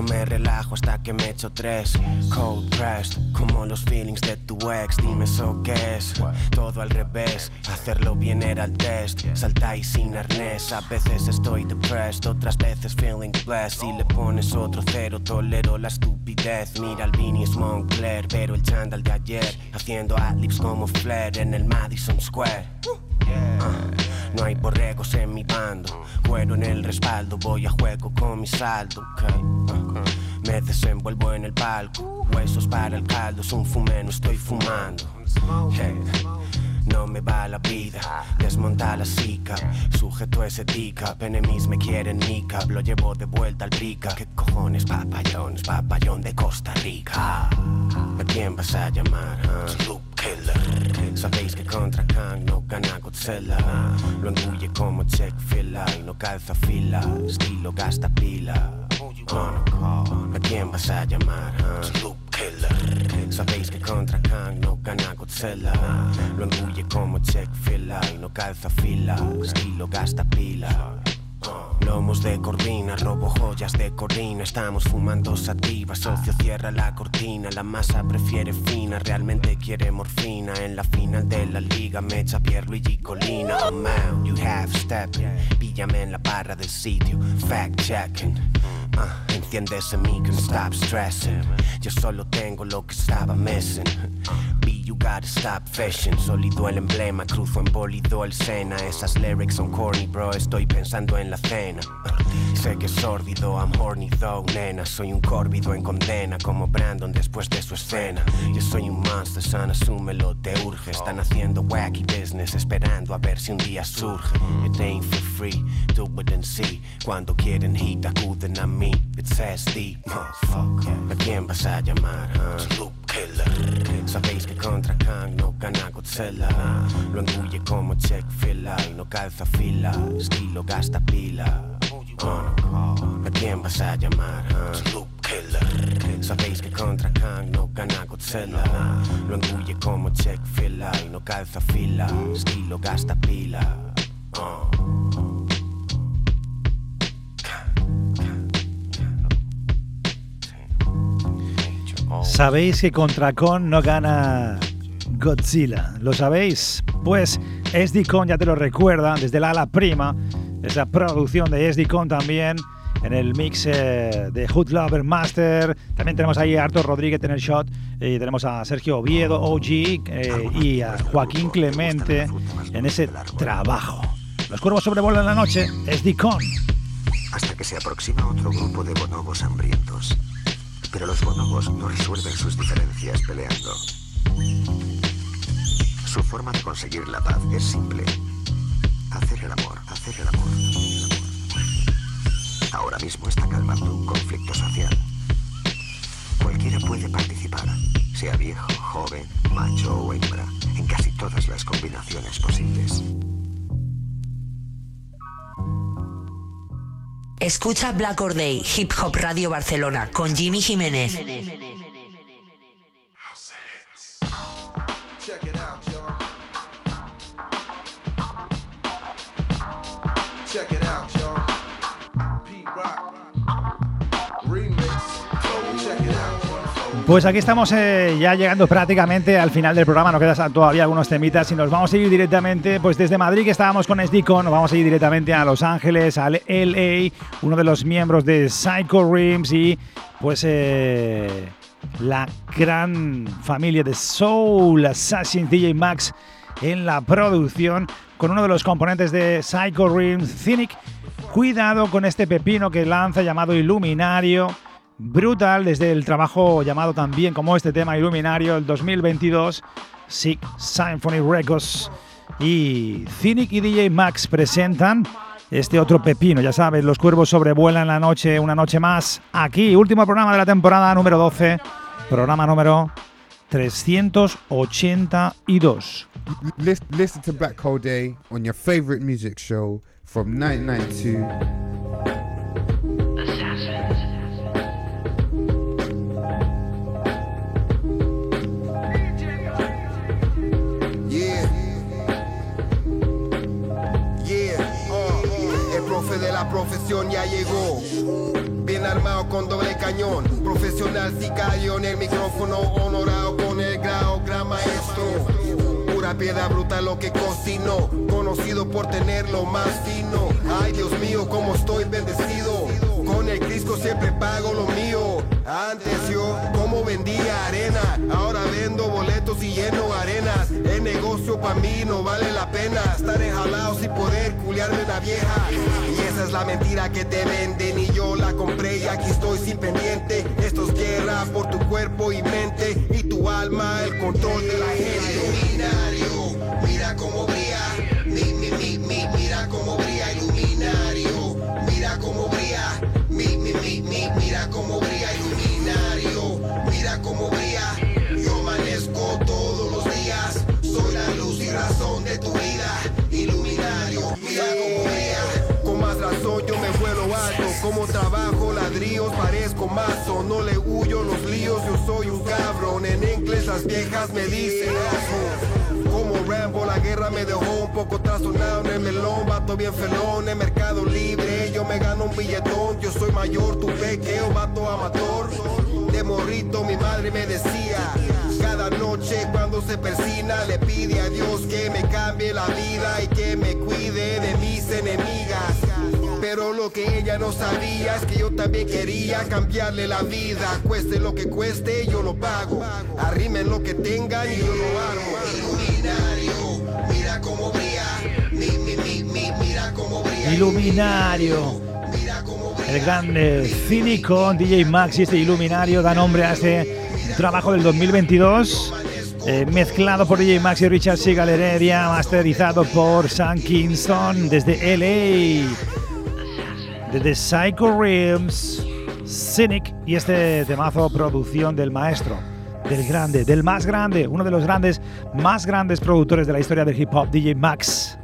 N: No me relajo hasta que me echo tres. Cold pressed, como los feelings de tu ex. Dime eso qué es. Todo al revés, hacerlo bien era el test. Saltáis sin arnés. A veces estoy depressed, otras veces feeling blessed. Si le pones otro cero, tolero la estupidez. Mira al Vinny Moncler, pero el chandal de ayer. Haciendo adlibs como Flair en el Madison Square. Uh, no hay borregos en mi bando, cuero en el respaldo, voy a juego con mi saldo. Uh, me desenvuelvo en el palco, huesos para el caldo, es un fumeno, estoy fumando. No me va la vida, desmonta la sica Sujeto ese tica, enemies me quieren mica Lo llevo de vuelta al pica ¿Qué cojones papayón? papayón de Costa Rica ¿A quién vas a llamar? Huh? Sabéis que contra Kang no gana Godzilla Lo engulle como check fila y no calza fila Estilo gasta pila ¿A quién vas a llamar? Huh? killer. Sabéis que contra Kang no gana Godzilla. Lo engulle como check fila y no calza fila. Estilo gasta pila. Lomos de corvina, robo joyas de corina Estamos fumando sativa, socio cierra la cortina. La masa prefiere fina, realmente quiere morfina. En la final de la liga me echa Pierluigi Colina. Oh man, you have step Píllame en la barra del sitio, fact checking. Uh, Enciende ese micro, stop stressing. Yo solo tengo lo que estaba missing. B, you gotta stop fishing. Sólido el emblema, cruzo en bólido el Sena. Esas lyrics son corny bro, estoy pensando en la cena. Sé que es sórdido, I'm horny though, nena. Soy un córvido en condena Como Brandon después de su escena. Yo soy un monster, son, asúmelo, te urge. Están haciendo wacky business Esperando a ver si un día surge. It ain't for free, do it and see. Cuando quieren hit acuden a mí. It says the motherfucker. ¿A quién vas a llamar, huh? Sabéis que contra Kang no gana Godzilla Lo engulle como check fila y no calza fila Estilo gasta pila Uh, ¿A quién vas a llamar? huh? Killer. Sabéis que contra Kang no gana Godzilla Lo engulle como check fila y no calza fila Estilo gasta pila Uh.
A: Sabéis que contra Con no gana Godzilla. ¿Lo sabéis? Pues SD-Con ya te lo recuerda desde la ala prima. Esa producción de SD-Con también en el mix de Hood Lover Master. También tenemos ahí a Arthur Rodríguez en el shot. Y tenemos a Sergio Oviedo, OG, eh, y a Joaquín Clemente en ese trabajo. Los cuervos sobrevuelan la noche. SD-Con.
O: hasta que se aproxima otro grupo de bonobos hambrientos. Pero los bonobos no resuelven sus diferencias peleando. Su forma de conseguir la paz es simple. Hacer el amor, hacer el amor, hacer el amor. Ahora mismo está calmando un conflicto social. Cualquiera puede participar, sea viejo, joven, macho o hembra, en casi todas las combinaciones posibles.
E: Escucha Black Or Day, Hip Hop Radio Barcelona, con Jimmy Jiménez.
A: Pues aquí estamos eh, ya llegando prácticamente al final del programa, nos quedan todavía algunos temitas y nos vamos a ir directamente, pues desde Madrid que estábamos con SD-Con, nos vamos a ir directamente a Los Ángeles, al LA, uno de los miembros de Psycho Rims y pues eh, la gran familia de Soul Assassin DJ Max en la producción con uno de los componentes de Psycho Rims, Cynic. Cuidado con este pepino que lanza llamado Iluminario brutal desde el trabajo llamado también como este tema Iluminario el 2022 Sick Symphony Records y Cynic y DJ Max presentan este otro pepino, ya sabes, los cuervos sobrevuelan la noche, una noche más, aquí, último programa de la temporada número 12, programa número 382.
B: Listen, to Black Hole Day on your favorite music show from 1992.
P: Profe de la profesión ya llegó. Bien armado con doble cañón. Profesional sicario en el micrófono. Honorado con el grado gran maestro. Pura piedra bruta lo que cocinó. Conocido por tener lo más fino. Ay, Dios mío, cómo estoy bendecido. Con el Crisco siempre pago lo mío. Antes yo, como vendía arena. Ahora vendo boletos y lleno arenas. El negocio pa' mí no vale la pena. Estar enjalado sin poder culiarme una vieja. Y esa es la mentira que te venden. Y yo la compré y aquí estoy sin pendiente. Esto es guerra por tu cuerpo y mente. Y tu alma, el control de la gente. Mira cómo Como trabajo, ladrillo ladrillos, parezco mazo, no le huyo los líos, yo soy un cabrón. En inglés las viejas me dicen Como Rambo, la guerra me dejó un poco trastornado en el melón, vato bien felón, en mercado libre, yo me gano un billetón, yo soy mayor, tu pequeo, vato amator. De morrito mi madre me decía, cada noche cuando se persina le pide a Dios que me cambie la vida y que me cuide de mis enemigas. Pero lo que ella no sabía es que yo también quería cambiarle la vida. Cueste lo que cueste, yo lo pago. Arrimen lo que tengan y yo lo hago. Iluminario, mira cómo brilla. Mi, mi, mi, mi, mira cómo brilla.
A: Iluminario. El grande cínico DJ Max y este Iluminario da nombre a este trabajo del 2022. eh, mezclado por DJ Max y Richard Seagal Heredia, masterizado por Sam Kingston desde LA. Desde Psycho Realms, Cynic y este temazo producción del maestro, del grande, del más grande, uno de los grandes, más grandes productores de la historia del hip hop, DJ Max.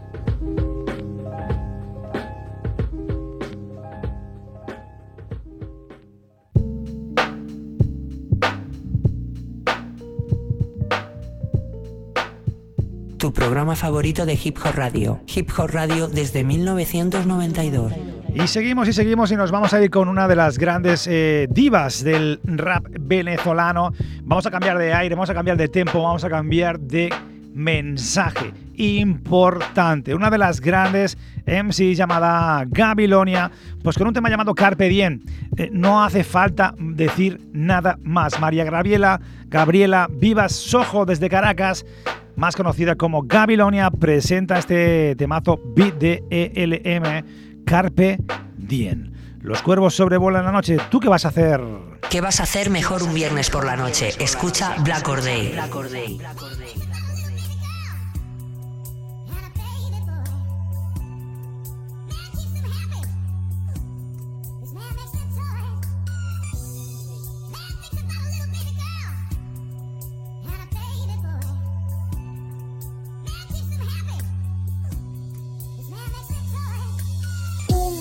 E: Tu programa favorito de Hip Hop Radio. Hip Hop Radio desde 1992.
A: Y seguimos y seguimos y nos vamos a ir con una de las grandes eh, divas del rap venezolano. Vamos a cambiar de aire, vamos a cambiar de tempo, vamos a cambiar de mensaje importante. Una de las grandes MC llamada Gabilonia, pues con un tema llamado Carpe Diem. Eh, no hace falta decir nada más. María Gabriela, Gabriela Vivas Sojo desde Caracas, más conocida como Gabilonia, presenta este temazo Beat de ELM Carpe Diem. Los cuervos sobrevuelan la noche. ¿Tú qué vas a hacer?
E: ¿Qué vas a hacer mejor un viernes por la noche? Escucha Black Or Day.
Q: Un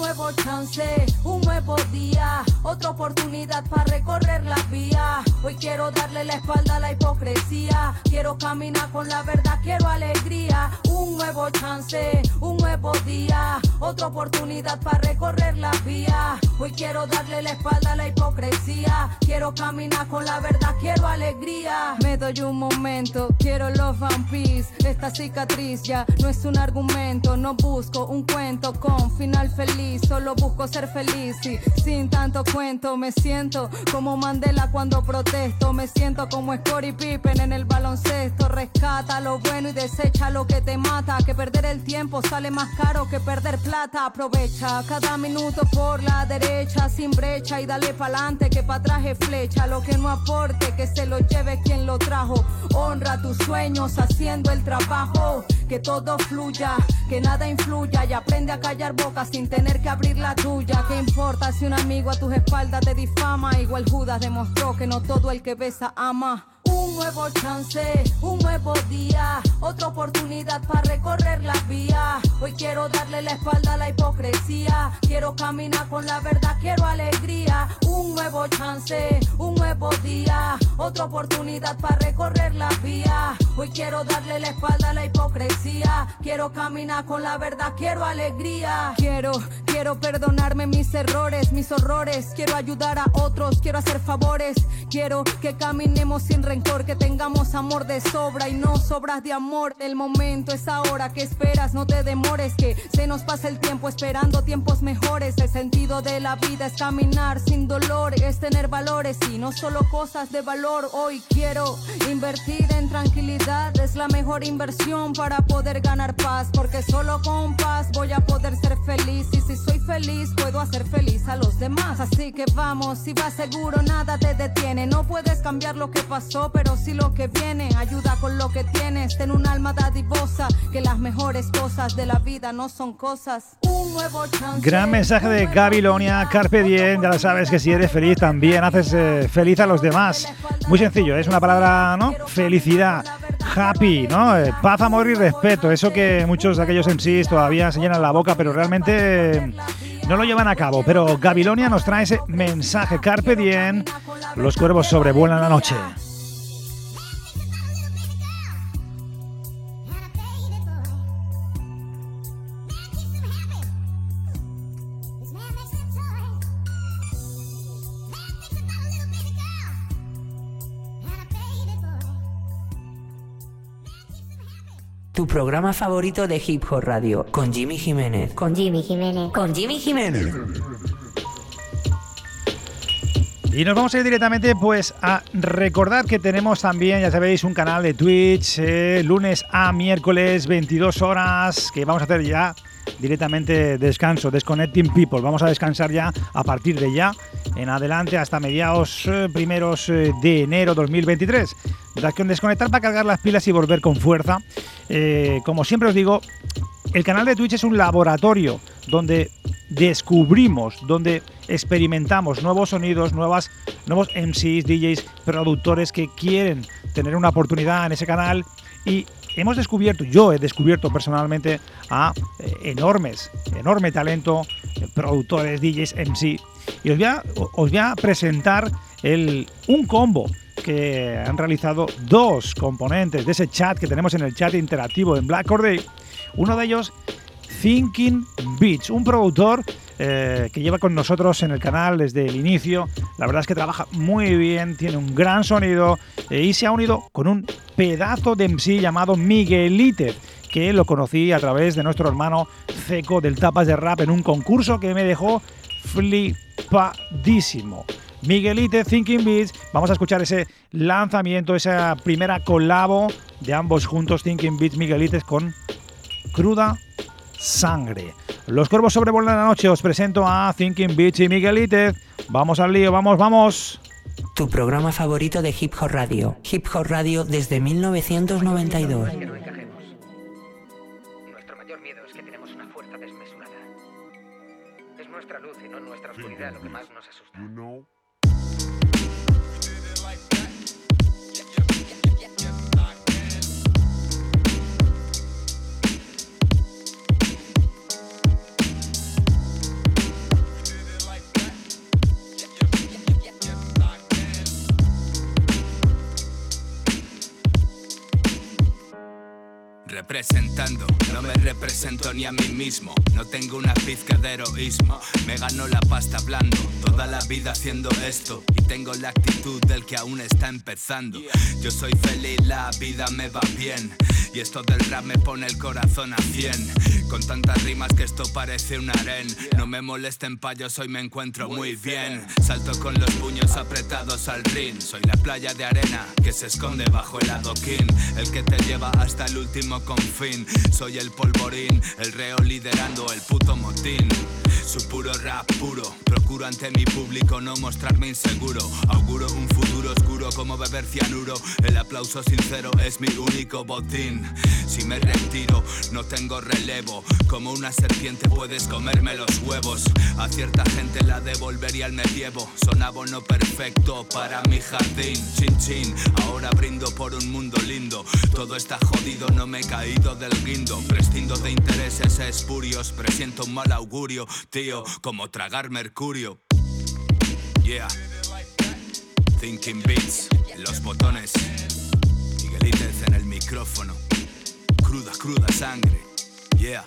Q: nuevo chance, un nuevo día, otra oportunidad para recorrer la vía. Hoy quiero darle la espalda a la hipocresía, quiero caminar con la verdad, quiero alegría. Un nuevo chance, un nuevo día, otra oportunidad para recorrer la vía. Hoy quiero darle la espalda a la hipocresía, quiero caminar con la verdad, quiero alegría. Me doy un momento, quiero los vampirs, esta cicatriz ya no es un argumento, no busco un cuento con final feliz, solo busco ser feliz. Y sin tanto cuento me siento como Mandela cuando protesto, me siento como Scottie Pippen en el baloncesto, rescata lo bueno y desecha lo que te mata, que perder el tiempo sale más caro que perder plata, aprovecha cada minuto por la derecha sin brecha y dale pa'lante que pa' atrás es flecha, lo que no aporte que se lo lleve quien lo trajo, honra tus sueños haciendo el trabajo, que todo fluya, que nada influya y aprende a callar bocas sin tener que abrir la tuya. ¿Qué importa si un amigo a tus espaldas te difama? Igual Judas demostró que no todo el que besa ama. Un nuevo chance, un nuevo día, otra oportunidad para recorrer la vía. Hoy quiero darle la espalda a la hipocresía, quiero caminar con la verdad, quiero alegría. Un nuevo chance, un nuevo día, otra oportunidad para recorrer la vía. Hoy quiero darle la espalda a la hipocresía, quiero caminar con la verdad, quiero alegría. Quiero, quiero perdonarme mis errores, mis horrores, quiero ayudar a otros, quiero hacer favores, quiero que caminemos sin rencor, que tengamos amor de sobra y no sobras de amor. El momento es ahora, que esperas? No te demores, que se nos pasa el tiempo esperando tiempos mejores. El sentido de la vida es caminar sin dolor, es tener valores y no solo cosas de valor. Hoy quiero invertir en tranquilidad, es la mejor inversión para poder ganar paz, porque solo con paz voy a poder ser feliz y si soy feliz puedo hacer feliz a los demás. Así que vamos, si vas seguro nada te detiene, no puedes cambiar lo que pasó, pero sí lo que viene. Ayuda con lo que tienes, ten un alma dadivosa, que las mejores cosas de la vida no son cosas. Un nuevo chance.
A: Gran mensaje de Gabilonia, Carpe Diem, ya lo sabes que si eres feliz también haces eh, feliz a los demás. Muy sencillo, es una palabra, ¿no? Felicidad, happy, ¿no? Eh, paz, amor y respeto, eso que muchos de aquellos MCs todavía se llenan la boca, pero realmente no lo llevan a cabo, pero Gabilonia nos trae ese mensaje Carpe Diem, los cuervos sobrevuelan la noche.
E: Programa favorito de Hip Hop Radio con Jimmy Jiménez.
R: Con Jimmy Jiménez.
E: Con Jimmy Jiménez.
A: Y nos vamos a ir directamente pues a recordar que tenemos también, ya sabéis, un canal de Twitch eh, lunes a miércoles 22 horas que vamos a hacer ya directamente descanso, Disconnecting People. Vamos a descansar ya a partir de ya en adelante hasta mediados eh, primeros eh, de enero 2023. Desconectar para cargar las pilas y volver con fuerza. Eh, como siempre os digo, el canal de Twitch es un laboratorio donde descubrimos, donde experimentamos nuevos sonidos, nuevas, nuevos MCs, DJs, productores que quieren tener una oportunidad en ese canal y hemos descubierto, yo he descubierto personalmente a enormes, enorme talento, productores, DJs, MC y os voy a, presentar el, un combo que han realizado dos componentes de ese chat que tenemos en el chat interactivo en Black Day. Uno de ellos, Thinking Beats, un productor eh, que lleva con nosotros en el canal desde el inicio. La verdad es que trabaja muy bien, tiene un gran sonido eh, y se ha unido con un pedazo de MC llamado Miguelite, que lo conocí a través de nuestro hermano Ceco del Tapas de Rap en un concurso que me dejó flipadísimo. Miguelite, Thinking Beats, vamos a escuchar ese lanzamiento, esa primera colabo de ambos juntos, Thinking Beats, Miguelites con Cruda Sangre. Los cuervos sobrevuelan la noche, os presento a Thinking Beats y Miguelite. Vamos al lío, vamos, vamos.
E: Tu programa favorito de Hip Hop Radio. Hip Hop Radio desde 1992.
S: Nuestro mayor miedo es que tenemos una fuerza desmesurada. Es nuestra luz y no nuestra oscuridad lo que más nos asusta.
T: Representando. No me represento ni a mí mismo. No tengo una pizca de heroísmo. Me gano la pasta hablando. Toda la vida haciendo esto. Y tengo la actitud del que aún está empezando. Yo soy feliz, la vida me va bien. Y esto del rap me pone el corazón a 100. Con tantas rimas que esto parece un aren. No me molesten payos, hoy me encuentro muy bien. Salto con los puños apretados al ring. Soy la playa de arena que se esconde bajo el adoquín. El que te lleva hasta el último Soy el polvorín, el reo liderando el puto motín. Su puro rap puro. Procuro ante mi público no mostrarme inseguro. Auguro un futuro oscuro como beber cianuro. El aplauso sincero es mi único botín. Si me retiro, no tengo relevo. Como una serpiente puedes comerme los huevos. A cierta gente la devolvería el medievo. Son abono perfecto para mi jardín. Chin chin, ahora brindo por un mundo lindo. Todo está jodido, no me caído del guindo. Prescindo de intereses espurios. Presiento un mal augurio, tío, como tragar mercurio. Yeah. Thinking beats, los botones. Miguelites en el micrófono. Cruda, cruda sangre. Yeah.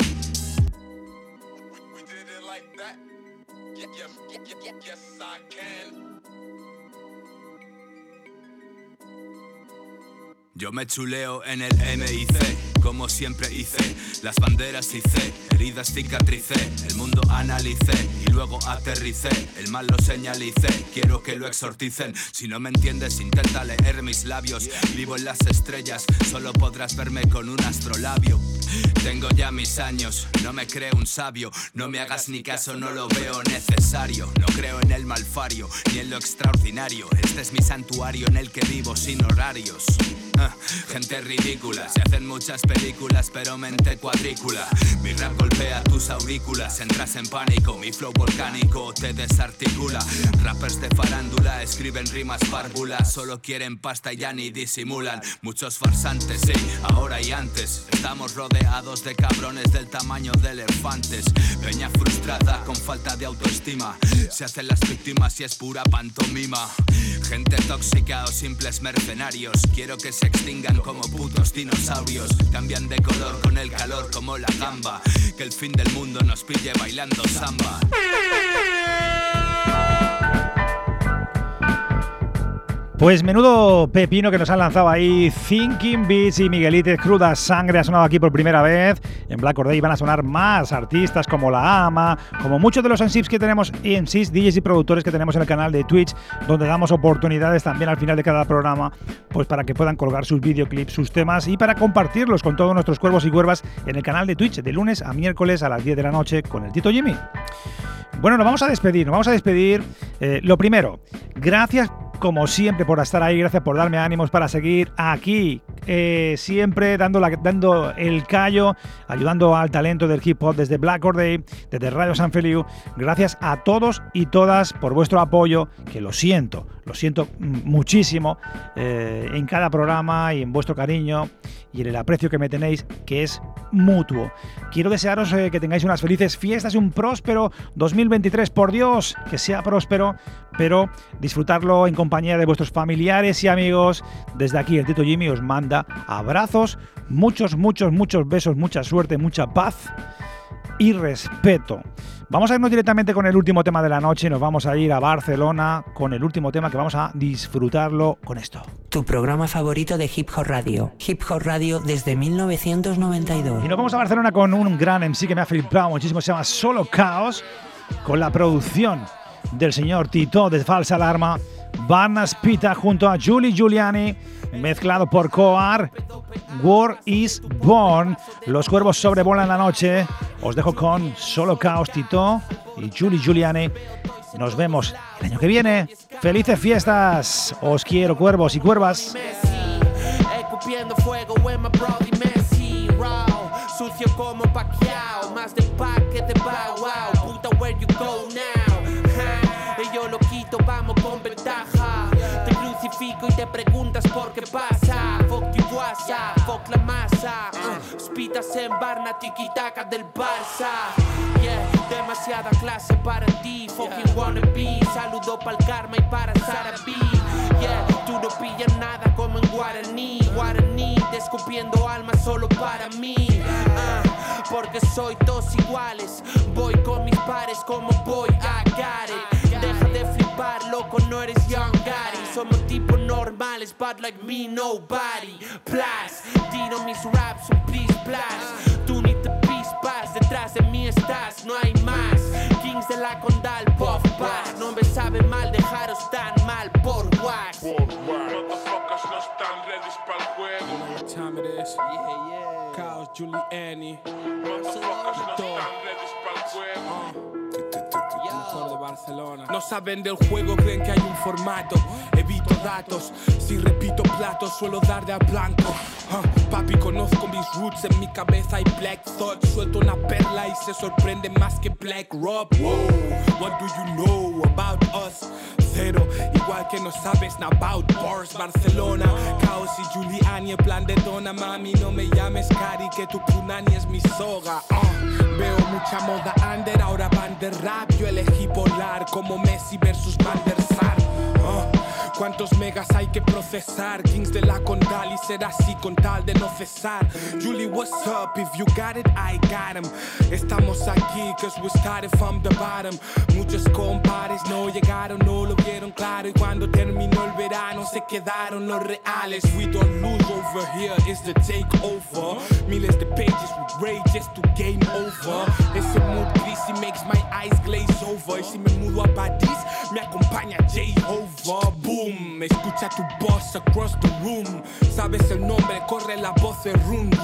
T: Yo me chuleo en el MIC, como siempre hice. Las banderas hice, heridas cicatricé. El mundo analicé y luego aterricé. El mal lo señalicé, quiero que lo exorticen. Si no me entiendes, intenta leer mis labios. Vivo en las estrellas, solo podrás verme con un astrolabio. Tengo ya mis años, no me creo un sabio. No me hagas ni caso, no lo veo necesario. No creo en el malfario ni en lo extraordinario. Este es mi santuario en el que vivo sin horarios. Gente ridícula, se hacen muchas películas, pero mente cuadrícula. Mi rap golpea tus aurículas, entras en pánico. Mi flow volcánico te desarticula. Rappers de farándula escriben rimas párvulas, solo quieren pasta y ya ni disimulan. Muchos farsantes, sí, ahora y antes. Estamos rodeados de cabrones del tamaño de elefantes. Peña frustrada con falta de autoestima. Se hacen las víctimas y es pura pantomima. Gente tóxica o simples mercenarios. Quiero que se extingan como putos dinosaurios. Cambian de color con el calor como la gamba. Que el fin del mundo nos pille bailando samba.
A: Pues menudo pepino que nos han lanzado ahí. Thinking Beats y Miguelites Cruda Sangre ha sonado aquí por primera vez. En Black Or Day van a sonar más artistas como La Ama, como muchos de los MCs que tenemos, MCs, DJs y productores que tenemos en el canal de Twitch, donde damos oportunidades también al final de cada programa, pues para que puedan colgar sus videoclips, sus temas y para compartirlos con todos nuestros cuervos y cuervas en el canal de Twitch de lunes a miércoles a las 10 de la noche con el Tito Jimmy. Bueno, nos vamos a despedir, nos vamos a despedir. Eh, lo primero, gracias como siempre por estar ahí, gracias por darme ánimos para seguir aquí, eh, siempre dando, dando el callo, ayudando al talento del hip hop desde Black Day, desde Radio San Feliu. Gracias a todos y todas por vuestro apoyo, que lo siento, lo siento muchísimo eh, en cada programa y en vuestro cariño y en el aprecio que me tenéis, que es mutuo. Quiero desearos eh, que tengáis unas felices fiestas y un próspero 2023. Por Dios, que sea próspero, pero disfrutarlo en compañía de vuestros familiares y amigos. Desde aquí, el Tito Jimmy os manda abrazos, muchos, muchos, muchos besos, mucha suerte, mucha paz y respeto. Vamos a irnos directamente con el último tema de la noche. Nos vamos a ir a Barcelona con el último tema que vamos a disfrutarlo con esto.
E: Tu programa favorito de Hip Hop Radio. Hip Hop Radio desde 1992.
A: Y nos vamos a Barcelona con un gran MC que me ha flipado muchísimo. Se llama Solo Chaos. Con la producción del señor Tito de Falsa Alarma. Barnas Pita junto a Julie Giuliani. Mezclado por Coar. War is Born. Los cuervos sobrevolan la noche. Os dejo con Solo Chaos Tito y Julie Giuliani. Nos vemos el año que viene. Felices fiestas. Os quiero, cuervos y cuervas.
R: Sucio como más de y te preguntas por qué pasa, fuck you WhatsApp, fuck la masa, uh, spitas en Barna, tiki-taka del Barça, yeah, demasiada clase para ti, fucking wannabe, saludo para el karma y para Sarabi, yeah, tú no pillas nada como en Guaraní, Guaraní, descupiendo almas solo para mí, ah, porque soy todos iguales, voy con mis normales, but like me, nobody, plus, tiro mis raps, un please, plus, tú ni te pispas, detrás de mí estás, no hay más, Kings de la Condal, Puff Pass, no me sabe mal dejaros tan mal por wax.
U: Motherfuckers no están ready para el juego.
R: What time it is? Yeah, yeah. Chaos, Giuliani.
U: Motherfuckers no están ready para el juego.
R: No saben del juego, creen que hay un formato. Evito datos, si repito platos, suelo dar de a blanco. Ah, papi, conozco mis roots, en mi cabeza hay black thought. Suelto una perla y se sorprende más que Black Rob. Wow, what do you know about us? Cero, igual que no sabes nada about bars. Barcelona, Caos y Giuliani, en plan de dona, mami, no me llames Cari, que tu punani es mi soga. Ah, veo mucha moda under, ahora van de rap. Yo elegí volar como Messi versus Van. ¿Cuántos megas hay que procesar? Kings de la Condal y ser así con tal de no cesar. Julie, what's up? If you got it, I got him. Estamos aquí, cause we started from the bottom. Muchos compares no llegaron, no lo vieron claro. Y cuando terminó el verano, se quedaron los reales. We don't lose over here, it's the takeover. Miles de pages with rage just to game over. Ese mood greasy makes my eyes glaze over. Y si me mudo a París, me acompaña. Boom, escucha tu voz across the room. Sabes el nombre, corre la voz de run.